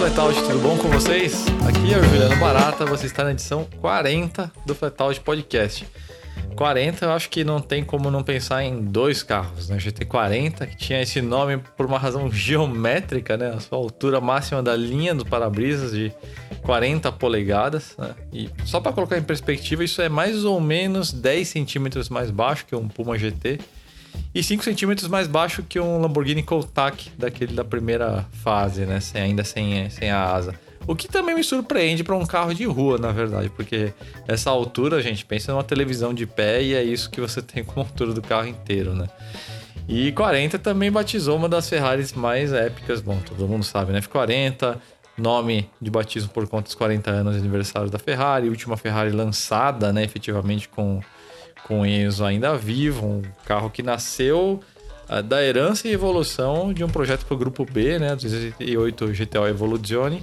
Flatout, tudo bom com vocês? Aqui é o Juliano Barata, você está na edição 40 do Flatout Podcast. 40, eu acho que não tem como não pensar em dois carros, né? GT40, que tinha esse nome por uma razão geométrica, né? A sua altura máxima da linha do para-brisas de 40 polegadas, né? E só para colocar em perspectiva, isso é mais ou menos 10 centímetros mais baixo que um Puma GT e 5 centímetros mais baixo que um Lamborghini Countach daquele da primeira fase, né? Sem, ainda sem, sem a asa. O que também me surpreende para um carro de rua, na verdade, porque essa altura, gente, pensa numa televisão de pé e é isso que você tem com a altura do carro inteiro, né? E 40 também batizou uma das Ferraris mais épicas, bom, todo mundo sabe, né? F40, nome de batismo por conta dos 40 anos de aniversário da Ferrari, última Ferrari lançada, né, efetivamente com com Enzo ainda vivo, um carro que nasceu uh, da herança e evolução de um projeto para o Grupo B, né, 208 GTO Evoluzione.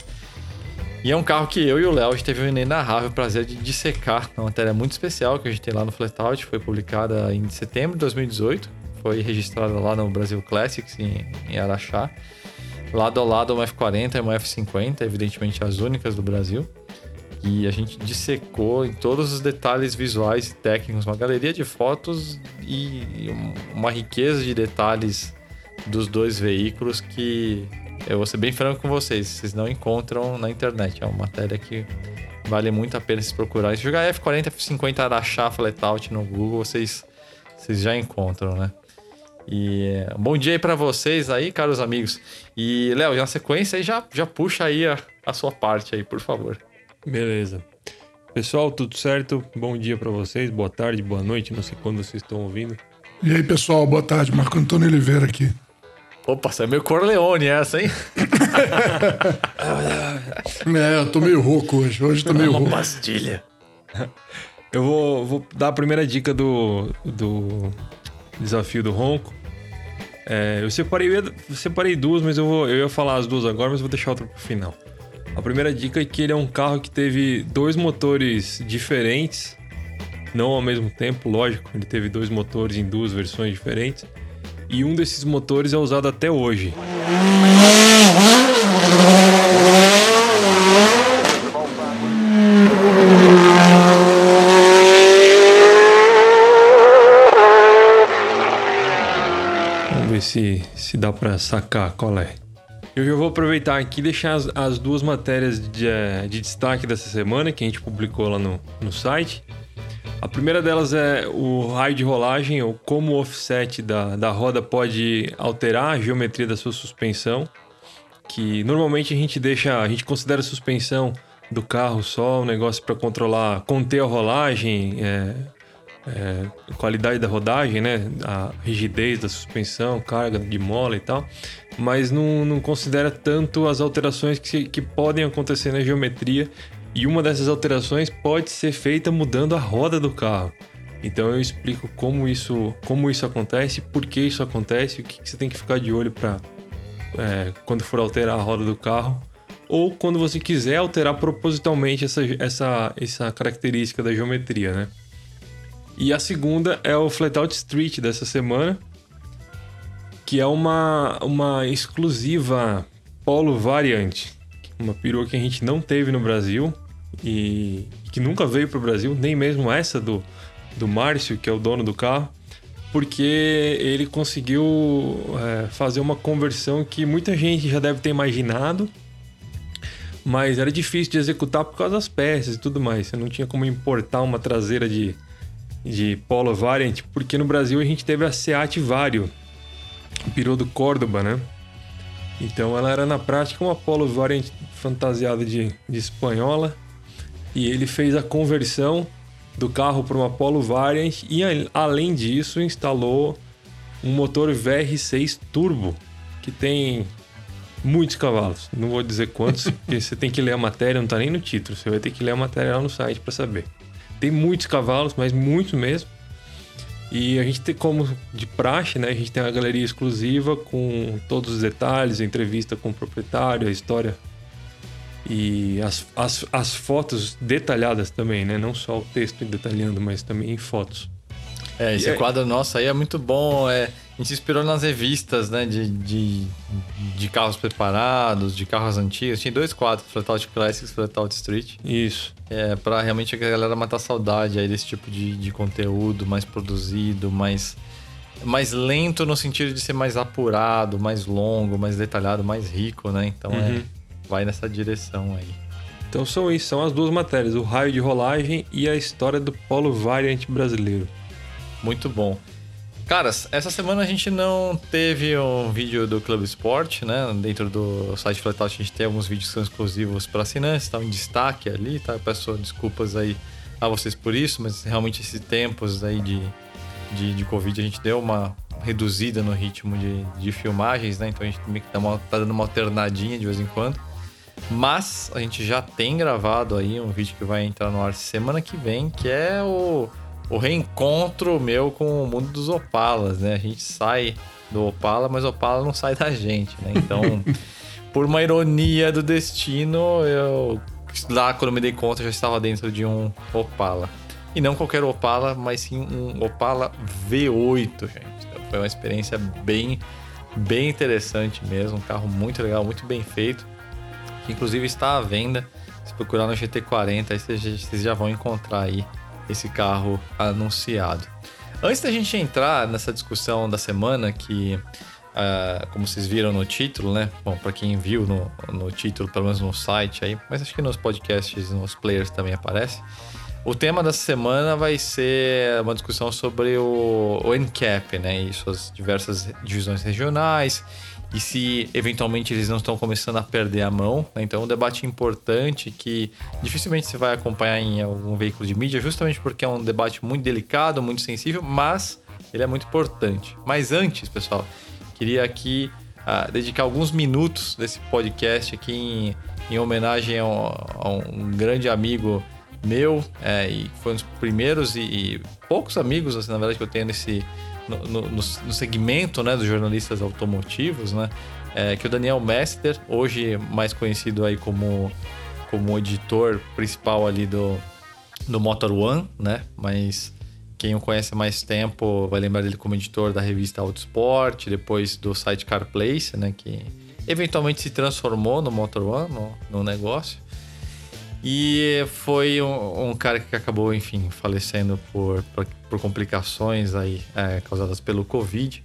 E é um carro que eu e o Léo a gente teve o inenarrável prazer de dissecar uma matéria muito especial que a gente tem lá no Flatout, foi publicada em setembro de 2018, foi registrada lá no Brasil Classics em, em Araxá. Lado a lado uma F40 e uma F50, evidentemente as únicas do Brasil. E a gente dissecou em todos os detalhes visuais e técnicos, uma galeria de fotos e uma riqueza de detalhes dos dois veículos que eu vou ser bem franco com vocês, vocês não encontram na internet. É uma matéria que vale muito a pena se procurar. Se jogar F40, F50 Araxá Flatout no Google, vocês, vocês já encontram, né? E bom dia aí para vocês aí, caros amigos. E Léo, na sequência já, já puxa aí a, a sua parte aí, por favor. Beleza. Pessoal, tudo certo? Bom dia para vocês, boa tarde, boa noite, não sei quando vocês estão ouvindo. E aí, pessoal, boa tarde. Marco Antônio Oliveira aqui. Opa, você é meio Corleone essa, hein? é, eu tô meio rouco hoje. Hoje tô meio Uma rouco. pastilha. Eu vou, vou dar a primeira dica do, do desafio do ronco. É, eu, separei, eu, eu separei duas, mas eu, vou, eu ia falar as duas agora, mas vou deixar outra pro final. A primeira dica é que ele é um carro que teve dois motores diferentes, não ao mesmo tempo, lógico, ele teve dois motores em duas versões diferentes, e um desses motores é usado até hoje. Vamos ver se, se dá para sacar qual é. Eu já vou aproveitar aqui e deixar as, as duas matérias de, eh, de, destaque dessa semana que a gente publicou lá no, no site. A primeira delas é o raio de rolagem, ou como o offset da, da roda pode alterar a geometria da sua suspensão. Que normalmente a gente deixa, a gente considera a suspensão do carro só um negócio para controlar, conter a rolagem, é, é, qualidade da rodagem, né? A rigidez da suspensão, carga de mola e tal, mas não, não considera tanto as alterações que, que podem acontecer na geometria. E uma dessas alterações pode ser feita mudando a roda do carro. Então eu explico como isso, como isso acontece, por que isso acontece, o que, que você tem que ficar de olho para é, quando for alterar a roda do carro ou quando você quiser alterar propositalmente essa, essa, essa característica da geometria, né? E a segunda é o Flatout Street dessa semana, que é uma, uma exclusiva Polo Variant. Uma perua que a gente não teve no Brasil e que nunca veio para o Brasil, nem mesmo essa do, do Márcio, que é o dono do carro, porque ele conseguiu é, fazer uma conversão que muita gente já deve ter imaginado, mas era difícil de executar por causa das peças e tudo mais. Você não tinha como importar uma traseira de de Polo Variant, porque no Brasil a gente teve a Seat Vario, pirou do Córdoba, né? Então ela era na prática uma Polo Variant fantasiada de, de espanhola e ele fez a conversão do carro para uma Polo Variant e além disso instalou um motor VR6 turbo que tem muitos cavalos. Não vou dizer quantos, porque você tem que ler a matéria, não tá nem no título. Você vai ter que ler a matéria lá no site para saber. Tem muitos cavalos, mas muitos mesmo. E a gente tem como de praxe, né? A gente tem uma galeria exclusiva com todos os detalhes, a entrevista com o proprietário, a história e as, as, as fotos detalhadas também, né? Não só o texto detalhando, mas também em fotos. É, esse e quadro é... nosso aí é muito bom. É, se inspirou nas revistas, né? De, de, de carros preparados, de carros antigos. Tinha dois quadros, Flatout Classics e Flatout Street. Isso. É, pra realmente a galera matar saudade aí desse tipo de, de conteúdo mais produzido, mais, mais lento no sentido de ser mais apurado, mais longo, mais detalhado, mais rico, né? Então é, Uhum. vai nessa direção aí. Então são isso, são as duas matérias, o raio de rolagem e a história do polo variante brasileiro. Muito bom. Caras, essa semana a gente não teve um vídeo do Clube Sport, né? Dentro do site Flatout a gente tem alguns vídeos que são exclusivos para assinantes, estão em destaque ali, tá? Eu peço desculpas aí a vocês por isso, mas realmente esses tempos aí de, de, de Covid a gente deu uma reduzida no ritmo de, de filmagens, né? Então a gente meio que dá uma- tá dando uma alternadinha de vez em quando. Mas a gente já tem gravado aí um vídeo que vai entrar no ar semana que vem, que é o, o reencontro meu com o mundo dos Opalas, né? A gente sai do Opala, mas o Opala não sai da gente, né? Então, por uma ironia do destino, eu lá quando me dei conta já estava dentro de um Opala. E não qualquer Opala, mas sim um Opala V8, gente. Então, foi uma experiência bem, bem interessante mesmo. Um carro muito legal, muito bem feito que inclusive está à venda. Se procurar no GT40, aí vocês já vão encontrar aí esse carro anunciado. Antes da gente entrar nessa discussão da semana, que, ah, como vocês viram no título, né? Bom, para quem viu no, no título, pelo menos no site aí, mas acho que nos podcasts, nos players também aparece. O tema dessa semana vai ser uma discussão sobre o, o NCAP, né? E suas diversas divisões regionais e se eventualmente eles não estão começando a perder a mão. Né? Então, é um debate importante que dificilmente você vai acompanhar em algum veículo de mídia, justamente porque é um debate muito delicado, muito sensível, mas ele é muito importante. Mas antes, pessoal, queria aqui ah, dedicar alguns minutos desse podcast aqui em, em homenagem a um, a um grande amigo meu, é, e foi um dos primeiros e, e poucos amigos, assim, na verdade, que eu tenho nesse no, no, no- segmento né, dos jornalistas automotivos, né? É, que o Daniel Mester, hoje mais conhecido aí como, como editor principal ali do, do Motor One, né? Mas quem o conhece há mais tempo vai lembrar dele como editor da revista Autosport, depois do site CarPlace, né? Que eventualmente se transformou no Motor One, no, no negócio. E foi um, um cara que acabou, enfim, falecendo por, por, por complicações aí é, causadas pelo Covid.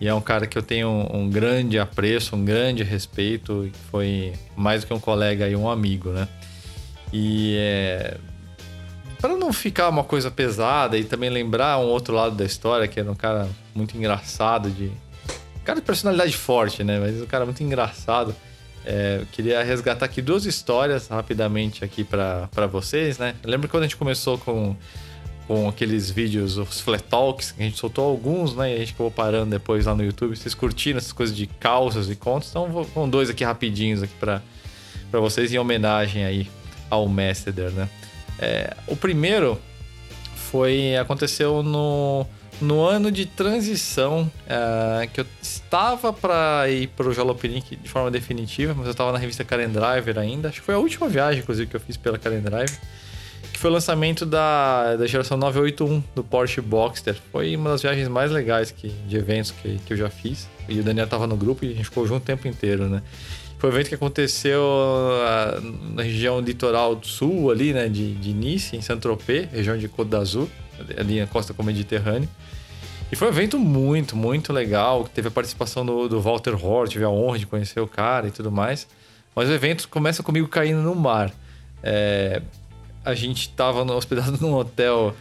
E é um cara que eu tenho um, um grande apreço, um grande respeito, foi mais do que um colega e um amigo, né? E é, para não ficar uma coisa pesada e também lembrar um outro lado da história, que era um cara muito engraçado, de cara de personalidade forte, né? Mas um cara muito engraçado. É, eu queria resgatar aqui duas histórias rapidamente aqui para vocês, né? Que quando a gente começou com, com aqueles vídeos, os Flat Talks, que a gente soltou alguns, né? E a gente acabou parando depois lá no YouTube. Vocês curtiram essas coisas de causas e contos? Então vou com dois aqui rapidinhos aqui para vocês em homenagem aí ao Mester, né? É, o primeiro foi aconteceu no, no ano de transição é, que eu estava para ir para o Jalopnik de forma definitiva, mas eu estava na revista Karen Driver ainda. Acho que foi a última viagem, inclusive, que eu fiz pela Karen Driver. Que foi o lançamento da, da geração 981 do Porsche Boxster. Foi uma das viagens mais legais que, de eventos que, que eu já fiz. E o Daniel estava no grupo e a gente ficou junto o tempo inteiro, né? Foi um evento que aconteceu ah, na região litoral do sul, ali, né, de, de Nice, em Saint-Tropez, região de Côte d'Azur, ali na costa com o Mediterrâneo. E foi um evento muito, muito legal. Teve a participação do, do Walter Hort, tive a honra de conhecer o cara e tudo mais. Mas o evento começa comigo caindo no mar. É, a gente estava hospedado num hotel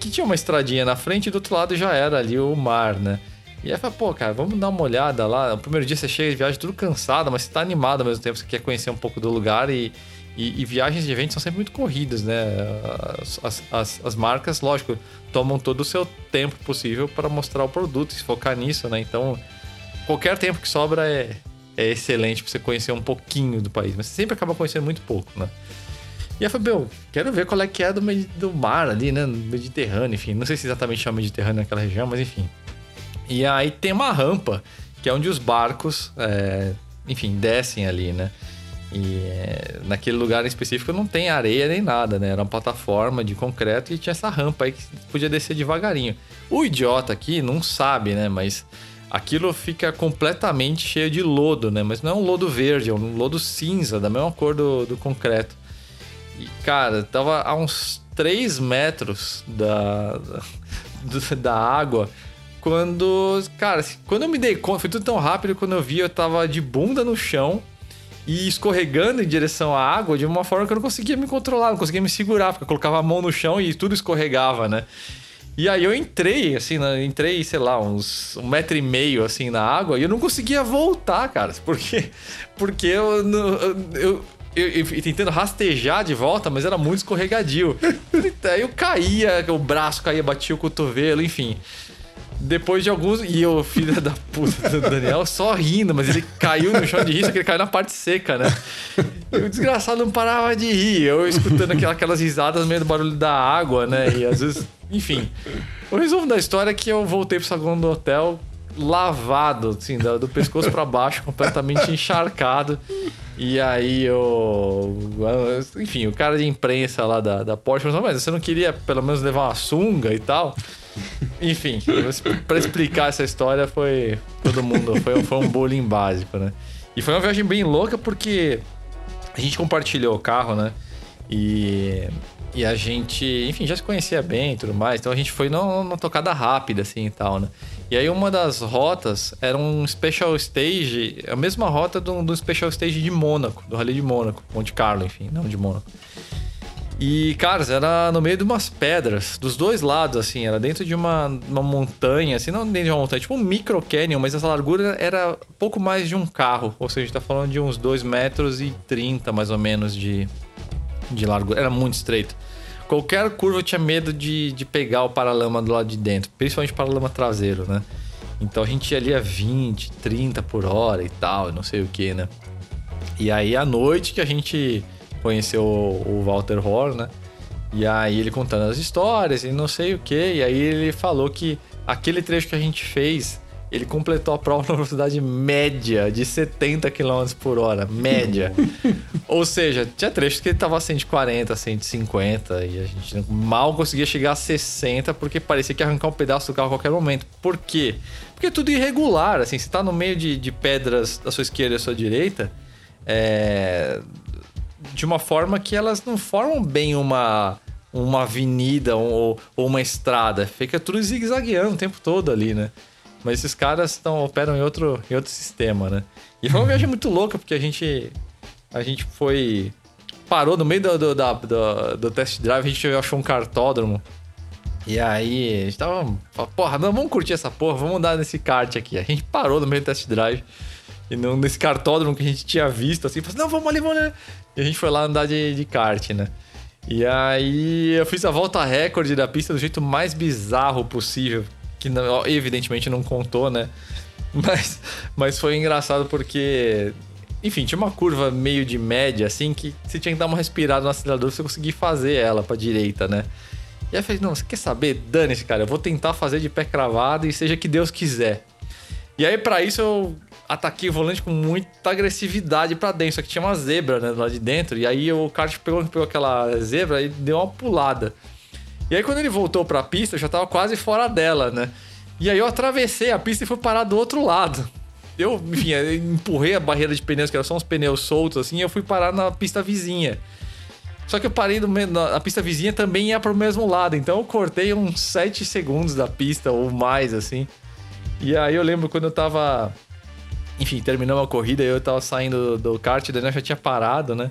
que tinha uma estradinha na frente e do outro lado já era ali o mar, né? E aí falei, pô, cara, vamos dar uma olhada lá. O primeiro dia você chega de viagem tudo cansado, mas você tá animado ao mesmo tempo, você quer conhecer um pouco do lugar e, e, e viagens de eventos são sempre muito corridas, né? As, as, as, as marcas, lógico, tomam todo o seu tempo possível para mostrar o produto e se focar nisso, né? Então, qualquer tempo que sobra é, é excelente para você conhecer um pouquinho do país, mas você sempre acaba conhecendo muito pouco, né? E aí meu, quero ver qual é que é do, do mar ali, né? No Mediterrâneo, enfim. Não sei se exatamente chama Mediterrâneo naquela região, mas enfim. E aí tem uma rampa, que é onde os barcos, é, enfim, descem ali, né? E é, naquele lugar em específico não tem areia nem nada, né? Era uma plataforma de concreto e tinha essa rampa aí que podia descer devagarinho. O idiota aqui não sabe, né? Mas aquilo fica completamente cheio de lodo, né? Mas não é um lodo verde, é um lodo cinza, da mesma cor do, do concreto. E, cara, tava a uns 3 metros da, da, da água quando, cara, quando eu me dei conta, foi tudo tão rápido, quando eu vi, eu tava de bunda no chão e escorregando em direção à água de uma forma que eu não conseguia me controlar, não conseguia me segurar, porque eu colocava a mão no chão e tudo escorregava, né? E aí eu entrei, assim, né? entrei, sei lá, uns um metro e meio, assim, na água e eu não conseguia voltar, cara. Porque, porque eu, eu, eu, eu, tentando rastejar de volta, mas era muito escorregadio. aí eu caía, o braço caía, batia o cotovelo, enfim. Depois de alguns. E o filho da puta do Daniel só rindo, mas ele caiu no chão de rir, só que ele caiu na parte seca, né? E o desgraçado não parava de rir. Eu escutando aquelas risadas meio do barulho da água, né? E às vezes. Enfim. O resumo da história é que eu voltei pro saguão do hotel lavado, assim, do, pescoço para baixo, completamente encharcado. E aí eu. Enfim, o cara de imprensa lá da, da Porsche falou: Mas você não queria pelo menos levar uma sunga e tal? Enfim, para explicar essa história foi. Todo mundo. Foi, foi um bullying básico, né? E foi uma viagem bem louca porque a gente compartilhou o carro, né? E, e a gente, enfim, já se conhecia bem e tudo mais. Então a gente foi numa tocada rápida, assim e tal, né? E aí uma das rotas era um Special Stage, a mesma rota do, do Special Stage de Mônaco, do Rally de Mônaco, Monte Carlo, enfim, não de Mônaco. E, cara, era no meio de umas pedras, dos dois lados, assim, era dentro de uma, uma montanha, assim, não dentro de uma montanha, tipo um micro canyon, mas essa largura era pouco mais de um carro, ou seja, a gente tá falando de uns 2 metros e 30 mais ou menos de, de largura, era muito estreito. Qualquer curva eu tinha medo de, de pegar o paralama do lado de dentro, principalmente o paralama traseiro, né? Então a gente ia ali a 20, 30 por hora e tal, não sei o que, né? E aí à noite que a gente conheceu o, Walter Horn, né? E aí ele contando as histórias e não sei o que. E aí ele falou que aquele trecho que a gente fez, ele completou a prova na velocidade média de 70 km por hora. Média. Ou seja, tinha trechos que ele tava a 140, 150 e a gente mal conseguia chegar a 60 porque parecia que ia arrancar um pedaço do carro a qualquer momento. Por quê? Porque é tudo irregular, assim, você tá no meio de, de pedras da sua esquerda e da sua direita, é de uma forma que elas não formam bem uma, uma avenida ou, ou uma estrada. Fica tudo zigue-zagueando o tempo todo ali, né? Mas esses caras estão operam em outro, em outro sistema, né? E foi uma viagem muito louca, porque a gente, a gente foi. Parou no meio do, do, da, do, do test drive, a gente achou um cartódromo. E aí, a gente tava. Porra, não, vamos curtir essa porra, vamos andar nesse kart aqui. A gente parou no meio do test drive. E não, nesse cartódromo que a gente tinha visto, assim, falou assim, não, vamos ali, vamos ali. E a gente foi lá andar de, de kart, né? E aí eu fiz a volta recorde da pista do jeito mais bizarro possível. Que não, evidentemente não contou, né? Mas, mas foi engraçado porque. Enfim, tinha uma curva meio de média, assim, que você tinha que dar uma respirada no acelerador pra você conseguir fazer ela pra direita, né? E aí eu falei, não, você quer saber? Dane-se, cara, eu vou tentar fazer de pé cravado e seja que Deus quiser. E aí, para isso, eu ataquei o volante com muita agressividade para dentro. Só que tinha uma zebra né, lá de dentro. E aí o kart pegou, pegou aquela zebra e deu uma pulada. E aí quando ele voltou para a pista, eu já tava quase fora dela, né? E aí eu atravessei a pista e fui parar do outro lado. Eu, enfim, empurrei a barreira de pneus, que eram só uns pneus soltos, assim, e eu fui parar na pista vizinha. Só que eu parei no, a pista vizinha também ia pro mesmo lado, então eu cortei uns 7 segundos da pista ou mais, assim. E aí eu lembro quando eu tava enfim, terminou a corrida, eu tava saindo do, kart, o Daniel já tinha parado, né?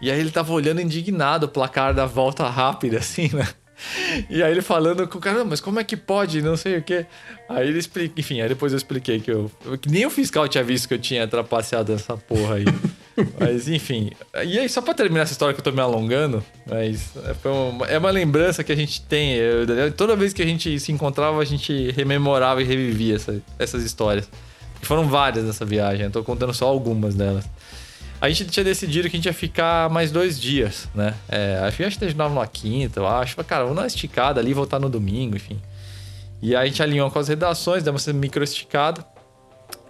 E aí ele tava olhando indignado o placar da volta rápida, assim, né? E aí ele falando com o cara, mas como é que pode? Não sei o quê. Aí ele explica, enfim, aí depois eu expliquei que eu. Que nem o fiscal tinha visto que eu tinha trapaceado essa porra aí. mas enfim. E aí, só pra terminar essa história que eu tô me alongando, mas é uma, é uma lembrança que a gente tem. Eu, toda vez que a gente se encontrava, a gente rememorava e revivia essa, essas histórias. Foram várias nessa viagem, eu tô contando só algumas delas. A gente tinha decidido que a gente ia ficar mais dois dias, né? É, a gente terminava na quinta, eu acho. Cara, vamos dar uma esticada ali, voltar no domingo, enfim. E aí a gente alinhou com as redações, deu uma micro esticada.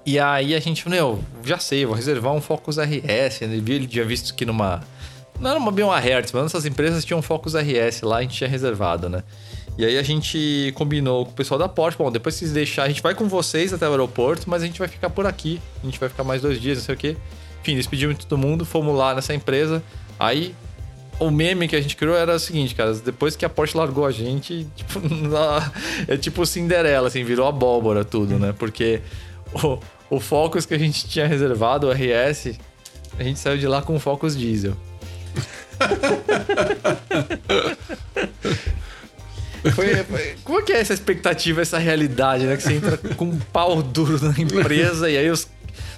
E aí a gente, meu, já sei, vou reservar um Focus RS. Ele tinha visto que numa. Não era uma, bem uma Hertz, mas essas empresas tinham um Focus RS lá, a gente tinha reservado, né? E aí a gente combinou com o pessoal da Porsche, bom, depois que vocês deixar, a gente vai com vocês até o aeroporto, mas a gente vai ficar por aqui. A gente vai ficar mais dois dias, não sei o quê. Enfim, despedimos de todo mundo, fomos lá nessa empresa. Aí o meme que a gente criou era o seguinte, cara, depois que a Porsche largou a gente, tipo, é tipo Cinderela, assim, virou abóbora tudo, né? Porque o, o Focus que a gente tinha reservado, o RS, a gente saiu de lá com o Focus diesel. Foi, foi, como é que é essa expectativa, essa realidade, né? Que você entra com um pau duro na empresa e aí os,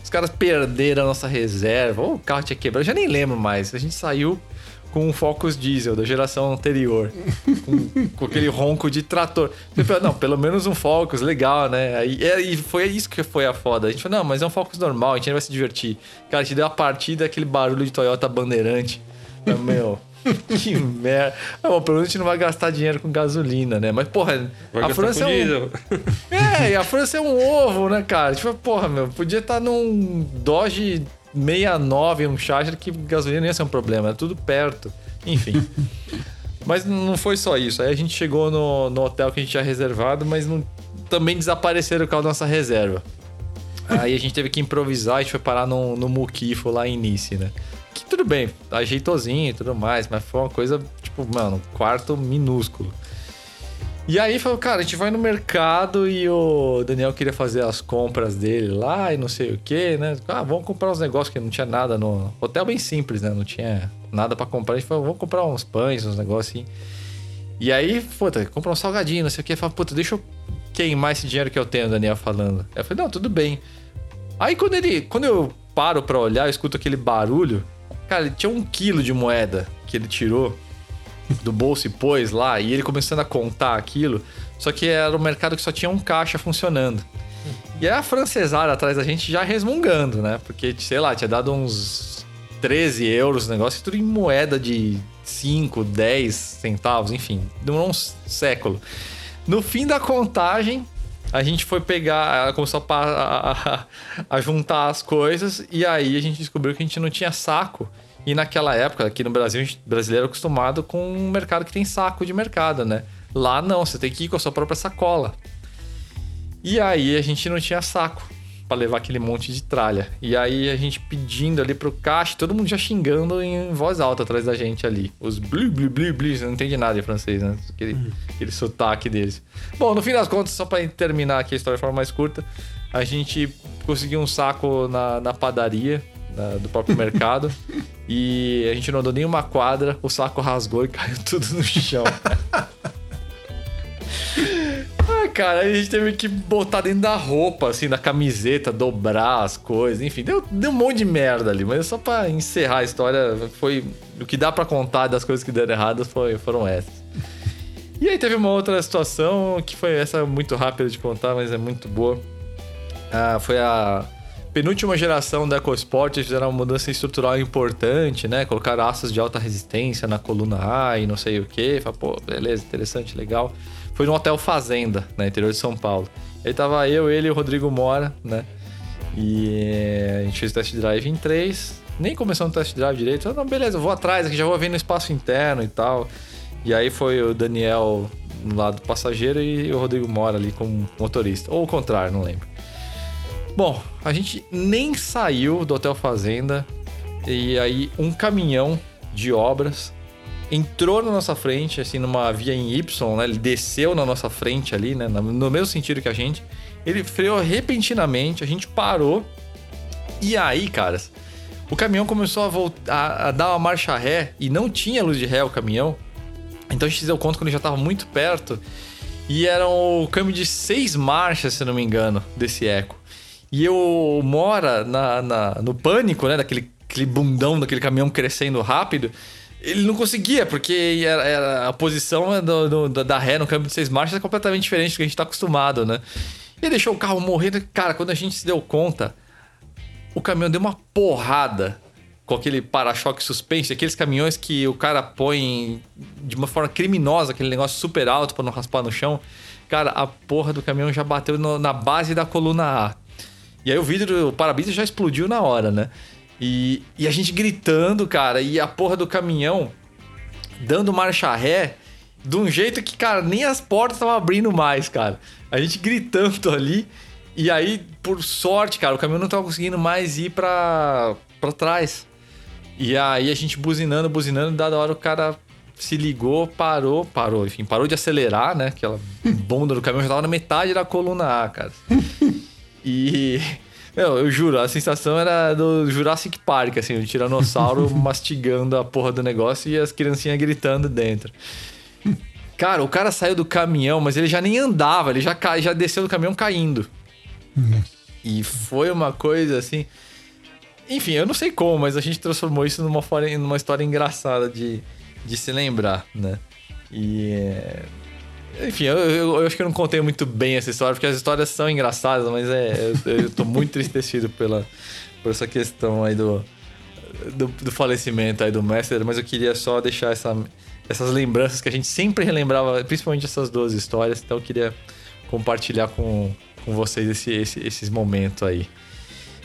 os caras perderam a nossa reserva, ou o carro tinha quebrado, eu já nem lembro mais. A gente saiu com um Focus diesel da geração anterior, com, com aquele ronco de trator. Falei, não, pelo menos um Focus, legal, né? Aí, e foi isso que foi a foda. A gente falou, não, mas é um Focus normal, a gente vai se divertir. Cara, te deu a partida aquele barulho de Toyota Bandeirante. Meu, que merda. Não, pelo menos a gente não vai gastar dinheiro com gasolina, né? Mas, porra, Vai a França com é um. diesel. É, e a França é um ovo, né, cara? Tipo, porra, meu, podia estar num Dodge 69, um Charger, que gasolina não ia ser um problema, é tudo perto. Enfim. mas não foi só isso. Aí a gente chegou no, no hotel que a gente tinha reservado, mas não, também desapareceram o carro da nossa reserva. Aí a gente teve que improvisar, a gente foi parar no, no Muquifo lá em Nice, né? Que tudo bem, ajeitosinho e tudo mais, mas foi uma coisa, tipo, mano, quarto minúsculo. E aí falou, cara, a gente vai no mercado e o Daniel queria fazer as compras dele lá e não sei o que, né? Ah, vamos comprar uns negócios que não tinha nada no. Hotel bem simples, né? Não tinha nada para comprar. A gente falou, vamos comprar uns pães, uns negócios assim. E aí, puta, comprar um salgadinho, não sei o que. Fala, puta, deixa eu queimar esse dinheiro que eu tenho, o Daniel falando. Eu falei, não, tudo bem. Aí quando ele. Quando eu paro pra olhar, eu escuto aquele barulho. Cara, ele tinha um quilo de moeda que ele tirou do bolso e pôs lá, e ele começando a contar aquilo. Só que era um mercado que só tinha um caixa funcionando. E aí a francesada atrás da gente já resmungando, né? Porque, sei lá, tinha dado uns 13 euros o negócio, tudo em moeda de 5, 10 centavos, enfim. Demorou um século. No fim da contagem, a gente foi pegar, ela começou a, a, a, juntar as coisas e aí a gente descobriu que a gente não tinha saco. E naquela época, aqui no Brasil, a gente, brasileiro é acostumado com um mercado que tem saco de mercado, né? Lá não, você tem que ir com a sua própria sacola. E aí a gente não tinha saco para levar aquele monte de tralha. E aí a gente pedindo ali pro caixa, todo mundo já xingando em voz alta atrás da gente ali. Os blu blu blu blu, não entende nada em francês, né? Aquele, hum. aquele sotaque deles. Bom, no fim das contas, só para terminar aqui a história de forma mais curta, a gente conseguiu um saco na, na padaria da, do próprio mercado. e a gente não andou nenhuma quadra, o saco rasgou e caiu tudo no chão. ah, cara, a gente teve que botar dentro da roupa, assim, da camiseta, dobrar as coisas, enfim, deu, deu um monte de merda ali, mas só pra encerrar a história, foi. O que dá para contar das coisas que deram erradas foi, foram essas. E aí teve uma outra situação que foi essa muito rápida de contar, mas é muito boa. Ah, foi a penúltima geração da EcoSport fizeram uma mudança estrutural importante, né? Colocaram aços de alta resistência na coluna A e não sei o que. Falei, pô, beleza, interessante, legal. Foi no Hotel Fazenda, no interior de São Paulo. Aí tava eu, ele e o Rodrigo Mora, né? E a gente fez o test drive em 3. Nem começou no test drive direito. Eu, não, beleza, eu vou atrás, aqui já vou ver no espaço interno e tal. E aí foi o Daniel no lado passageiro e o Rodrigo Mora ali como motorista. Ou o contrário, não lembro. Bom, a gente nem saiu do Hotel Fazenda e aí um caminhão de obras entrou na nossa frente, assim, numa via em Y, né? Ele desceu na nossa frente ali, né? No mesmo sentido que a gente. Ele freou repentinamente, a gente parou. E aí, caras, o caminhão começou a, voltar, a dar uma marcha ré e não tinha luz de ré o caminhão. Então a gente deu conta quando ele já estava muito perto. E era o câmbio de seis marchas, se não me engano, desse eco. E eu mora na, na, no pânico, né? Daquele aquele bundão daquele caminhão crescendo rápido. Ele não conseguia, porque era, era a posição do, do, da ré no câmbio de seis marchas é completamente diferente do que a gente tá acostumado, né? E deixou o carro morrer. Cara, quando a gente se deu conta, o caminhão deu uma porrada com aquele para-choque suspense, aqueles caminhões que o cara põe de uma forma criminosa, aquele negócio super alto para não raspar no chão. Cara, a porra do caminhão já bateu no, na base da coluna A. E aí o vidro, o para-brisa já explodiu na hora, né? E, e a gente gritando, cara, e a porra do caminhão dando marcha ré de um jeito que, cara, nem as portas estavam abrindo mais, cara. A gente gritando ali. E aí, por sorte, cara, o caminhão não tava conseguindo mais ir pra, pra trás. E aí a gente buzinando, buzinando, dada hora o cara se ligou, parou, parou, enfim, parou de acelerar, né? Aquela bunda do caminhão já tava na metade da coluna A, cara. E. Meu, eu juro, a sensação era do Jurassic Park, assim, o tiranossauro mastigando a porra do negócio e as criancinhas gritando dentro. Cara, o cara saiu do caminhão, mas ele já nem andava, ele já, já desceu do caminhão caindo. E foi uma coisa assim. Enfim, eu não sei como, mas a gente transformou isso numa, numa história engraçada de, de se lembrar, né? E. É, enfim, eu, eu, eu, acho que eu não contei muito bem essa história, porque as histórias são engraçadas, mas é, eu, eu tô muito entristecido pela, por essa questão aí do, do, do, falecimento aí do Mestre, mas eu queria só deixar essa, essas lembranças que a gente sempre relembrava, principalmente essas duas histórias, então eu queria compartilhar com, com vocês esse, esse, esses momentos aí.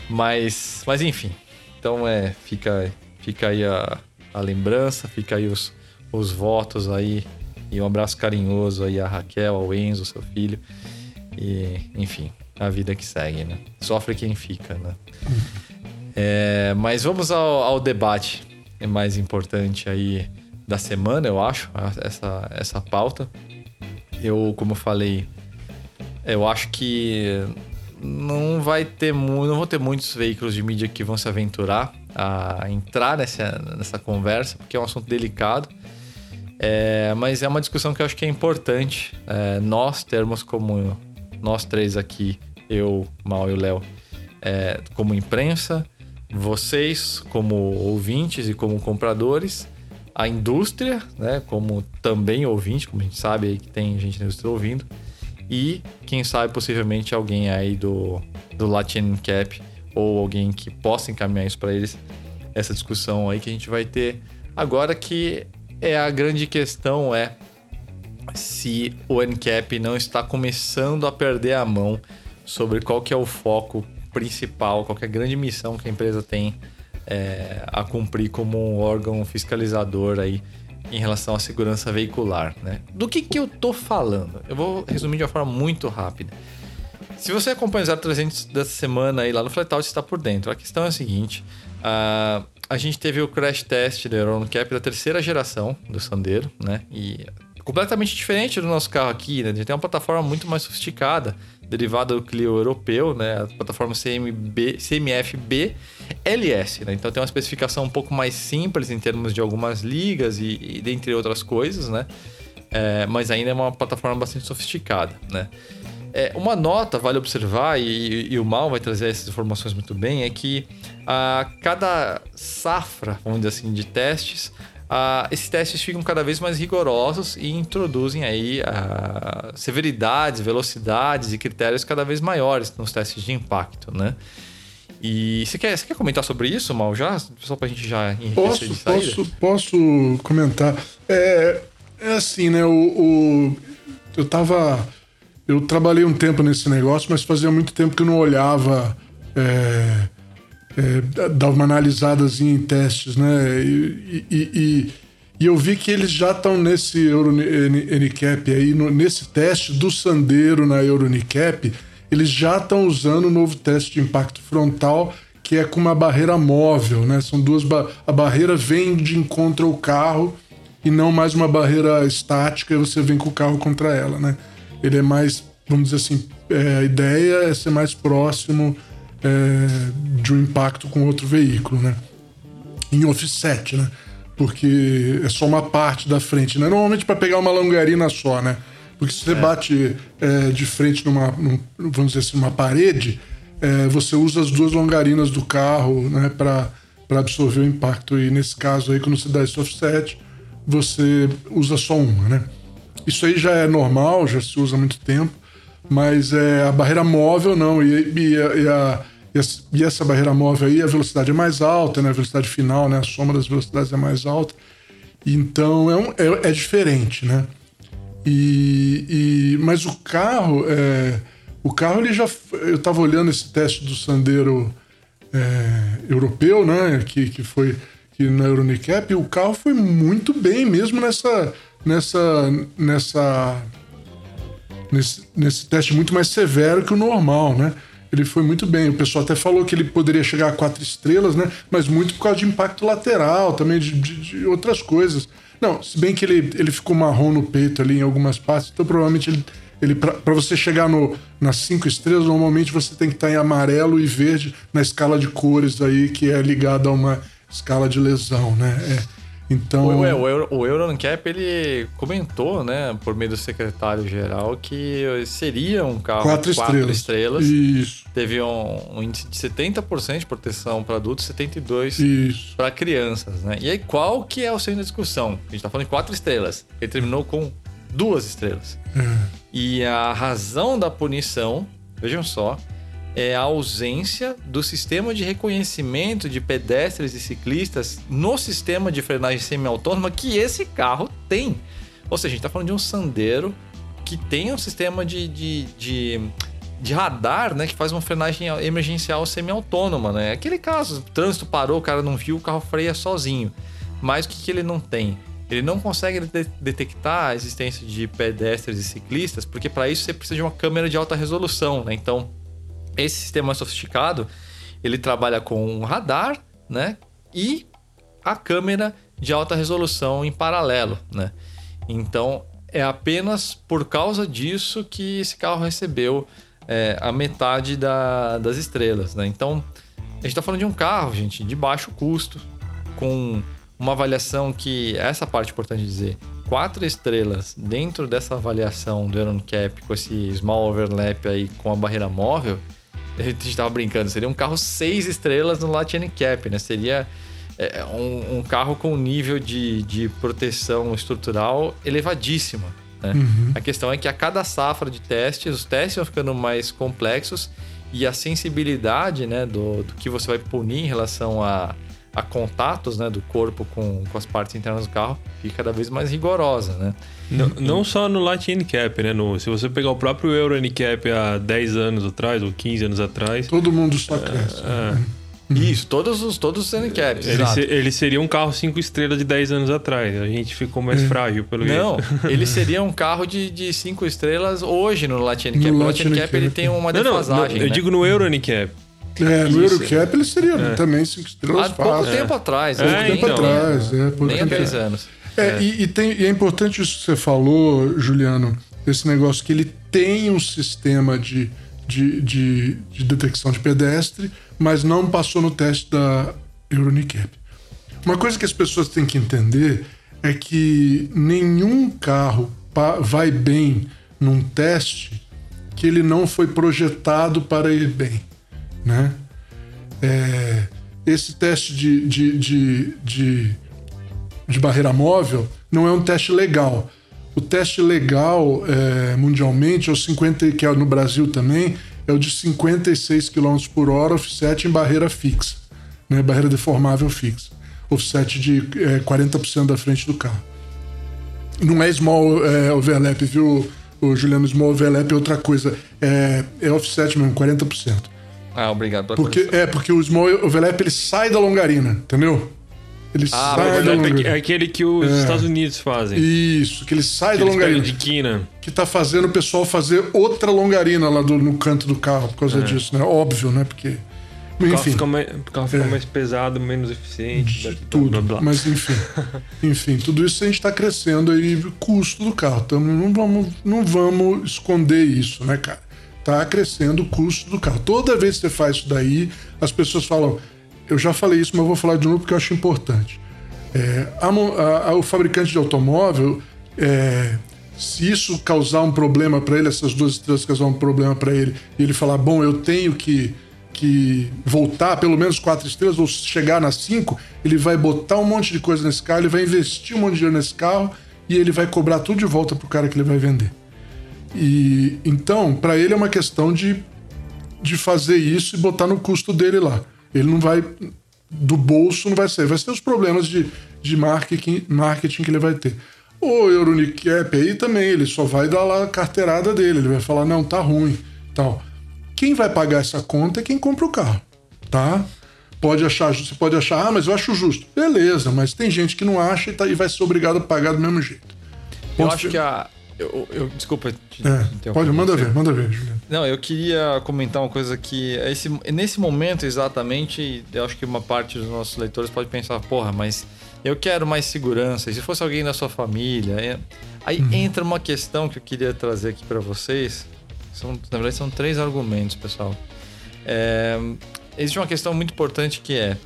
Mas, mas enfim, então é, fica, fica aí a, a lembrança, fica aí os, os votos aí e um abraço carinhoso aí a Raquel, ao Enzo, seu filho. E, enfim, a vida que segue, né? Sofre quem fica, né? É, mas vamos ao, ao, debate mais importante aí da semana, eu acho, essa, essa pauta. Eu, como falei, eu acho que não vai ter não vão ter muitos veículos de mídia que vão se aventurar a entrar nessa, nessa conversa, porque é um assunto delicado. É, mas é uma discussão que eu acho que é importante é, nós termos como nós três aqui, eu, Mal e o Léo, é, como imprensa, vocês como ouvintes e como compradores, a indústria, né, como também ouvinte, como a gente sabe aí que tem gente na indústria ouvindo, e quem sabe possivelmente alguém aí do, do Latin Cap ou alguém que possa encaminhar isso para eles, essa discussão aí que a gente vai ter agora que é a grande questão é se o NCAP não está começando a perder a mão sobre qual que é o foco principal, qual que é a grande missão que a empresa tem é, a cumprir como um órgão fiscalizador aí em relação à segurança veicular, né? Do que que eu tô falando? Eu vou resumir de uma forma muito rápida. Se você acompanha o 0300 dessa semana aí lá no Flatout, você está por dentro. A questão é a seguinte: uh, a gente teve o crash test do Euro Cap da terceira geração do Sandero, né? E completamente diferente do nosso carro aqui, né? A gente tem uma plataforma muito mais sofisticada, derivada do Clio europeu, né? A plataforma CMB, CMF-B LS, né? Então tem uma especificação um pouco mais simples em termos de algumas ligas e, e dentre outras coisas, né? É, mas ainda é uma plataforma bastante sofisticada, né? É, uma nota, vale observar, e, e, o Mal vai trazer essas informações muito bem, é que a cada safra, vamos dizer assim, de testes, a, esses testes ficam cada vez mais rigorosos e introduzem aí a, severidades, velocidades e critérios cada vez maiores nos testes de impacto, né? E você quer, você quer comentar sobre isso, Mal, já? Só pra gente já posso, de Posso, posso comentar. É, é assim, né? O, o, eu tava eu trabalhei um tempo nesse negócio, mas fazia muito tempo que eu não olhava, é, é, uma analisadazinha em testes, né? E, e, e, e eu vi que eles já estão nesse Euronicap aí, no, nesse teste do Sandero na Euronicap, eles já estão usando o novo teste de impacto frontal, que é com uma barreira móvel, né? São duas ba a barreira vem de encontro ao carro e não mais uma barreira estática e você vem com o carro contra ela, né? Ele é mais, vamos dizer assim, é, a ideia é ser mais próximo é, de um impacto com outro veículo, né? Em offset, né? Porque é só uma parte da frente, né? Normalmente para pegar uma longarina só, né? Porque se você é. bate é, de frente numa, num, vamos dizer assim, numa parede, é, você usa as duas longarinas do carro, né? Para absorver o impacto. E nesse caso aí, quando você dá esse offset, você usa só uma, né? Isso aí já é normal, já se usa há muito tempo, mas é, a barreira móvel não. E, e, e, a, e, essa barreira móvel aí, a velocidade é mais alta, né? A velocidade final, né? A soma das velocidades é mais alta. Então é, um, é, é diferente, né? E, e, mas o carro, é, O carro, ele já. Eu estava olhando esse teste do Sandero é, europeu, né? Que, que foi que na Euronicap, o carro foi muito bem, mesmo nessa. Nessa. nessa. Nesse, nesse teste muito mais severo que o normal, né? Ele foi muito bem. O pessoal até falou que ele poderia chegar a quatro estrelas, né? Mas muito por causa de impacto lateral, também de, de, de outras coisas. Não, se bem que ele, ele ficou marrom no peito ali em algumas partes, então provavelmente ele ele para você chegar no, nas cinco estrelas, normalmente você tem que estar em amarelo e verde na escala de cores aí, que é ligada a uma escala de lesão, né? É. Então... O, o, Euro, o Euroncap, ele comentou, né, por meio do secretário-geral, que seria um carro quatro, quatro estrelas. estrelas. Isso. Teve um, um índice de 70% de proteção para adultos, 72% para crianças, né? E aí, qual que é o centro da discussão? A gente está falando de quatro estrelas. Ele terminou com duas estrelas. É. E a razão da punição, vejam só, é a ausência do sistema de reconhecimento de pedestres e ciclistas no sistema de frenagem semi-autônoma que esse carro tem. Ou seja, a gente está falando de um Sandero que tem um sistema de, de, de, de radar, né? Que faz uma frenagem emergencial semi-autônoma, né? Aquele caso, o trânsito parou, o cara não viu, o carro freia sozinho. Mas o que, que ele não tem? Ele não consegue de detectar a existência de pedestres e ciclistas, porque para isso você precisa de uma câmera de alta resolução, né? Então, esse sistema sofisticado, ele trabalha com um radar, né? E a câmera de alta resolução em paralelo, né? Então, é apenas por causa disso que esse carro recebeu é, a metade da, das estrelas, né? Então, a gente está falando de um carro, gente, de baixo custo, com uma avaliação que, essa parte é importante dizer, quatro estrelas dentro dessa avaliação do Euro Cap com esse small overlap aí com a barreira móvel, a gente estava brincando, seria um carro seis estrelas no Latin Cap, né? Seria é, um, um, carro com nível de, de proteção estrutural elevadíssimo. Né? Uhum. A questão é que a cada safra de testes, os testes vão ficando mais complexos e a sensibilidade né, do, do que você vai punir em relação a, a contatos né, do corpo com, com as partes internas do carro fica cada vez mais rigorosa, né? Não, não só no Light Handicap, né? No, se você pegar o próprio Euro Handicap há 10 anos atrás ou 15 anos atrás... Todo mundo só cresce. É, é. Isso, todos os, todos os handicaps. Ele, se, ele, seria um carro 5 estrelas de 10 anos atrás. A gente ficou mais é. frágil pelo Não, ele seria um carro de 5 estrelas hoje no Latin Handicap. No, Latin Handicap ele tem uma defasagem. Não, não, eu né? digo no Euro Handicap. É, no Eurocap ele seria é. também 5 estrelas Há pouco tempo atrás. Pouco é, tempo então, atrás. É, pouco nem há 10 anos. É, é. E, e, tem, e é importante isso que você falou, Juliano, esse negócio que ele tem um sistema de, de, de, de detecção de pedestre, mas não passou no teste da Euronicap. Uma coisa que as pessoas têm que entender é que nenhum carro vai bem num teste que ele não foi projetado para ir bem né? É, esse teste de, de, de, de, de barreira móvel não é um teste legal. O teste legal é, mundialmente, é o 50, que é no Brasil também, é o de 56 km por hora, offset em barreira fixa, né? barreira deformável fixa. Offset de é, 40% da frente do carro. Não é small é, overlap, viu, o Juliano? Small overlap é outra coisa. É, é offset mesmo, 40%. Ah, obrigado pela porque É, porque o small overlap ele sai da longarina, entendeu? Ele ah, sai da longarina. É aquele que os é. Estados Unidos fazem. Isso, que ele sai que da longarina. de quina. Que tá fazendo o pessoal fazer outra longarina lá do, no canto do carro por causa é. disso, né? Óbvio, né? Porque. O carro fica, mais, carro fica é. mais pesado, menos eficiente. De tudo. Blá, blá. Mas enfim. enfim, tudo isso a gente está crescendo aí, custo do carro. Então não vamos, não vamos esconder isso, né, cara? está crescendo o custo do carro. Toda vez que você faz isso daí, as pessoas falam. Eu já falei isso, mas eu vou falar de novo porque eu acho importante. É, a, a, a, o fabricante de automóvel, é, se isso causar um problema para ele, essas duas estrelas causar um problema para ele, e ele falar, bom, eu tenho que, que voltar pelo menos quatro estrelas ou chegar nas cinco, ele vai botar um monte de coisa nesse carro, ele vai investir um monte de dinheiro nesse carro e ele vai cobrar tudo de volta pro cara que ele vai vender. E então, para ele é uma questão de, de fazer isso e botar no custo dele lá. Ele não vai do bolso não vai ser, vai ser os problemas de, de marketing, marketing que ele vai ter. O Euronicap aí também, ele só vai dar lá a carteirada dele, ele vai falar, não, tá ruim. tal. Quem vai pagar essa conta é quem compra o carro, tá? Pode achar, você pode achar, ah, mas eu acho justo. Beleza, mas tem gente que não acha e, tá, e vai ser obrigado a pagar do mesmo jeito. Eu acho que a. Eu, eu, desculpa te é, Pode, manda ver, manda ver, Juliano. Não, eu queria comentar uma coisa que. Esse, nesse momento, exatamente, eu acho que uma parte dos nossos leitores pode pensar, porra, mas eu quero mais segurança. E se fosse alguém da sua família. É... Aí uhum. entra uma questão que eu queria trazer aqui para vocês. São, na verdade, são três argumentos, pessoal. É, existe uma questão muito importante que é: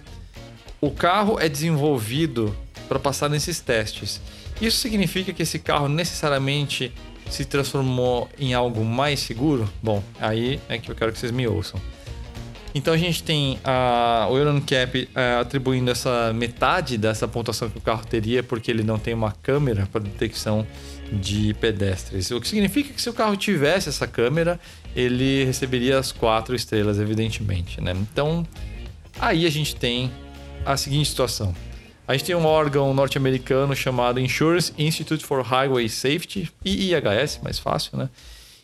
o carro é desenvolvido para passar nesses testes. Isso significa que esse carro necessariamente se transformou em algo mais seguro? Bom, aí é que eu quero que vocês me ouçam. Então a gente tem a, o Euroncap é, atribuindo essa metade dessa pontuação que o carro teria porque ele não tem uma câmera para detecção de pedestres. O que significa que se o carro tivesse essa câmera, ele receberia as quatro estrelas, evidentemente. Né? Então aí a gente tem a seguinte situação. A gente tem um órgão norte-americano chamado Insurance Institute for Highway Safety, IIHS, mais fácil, né?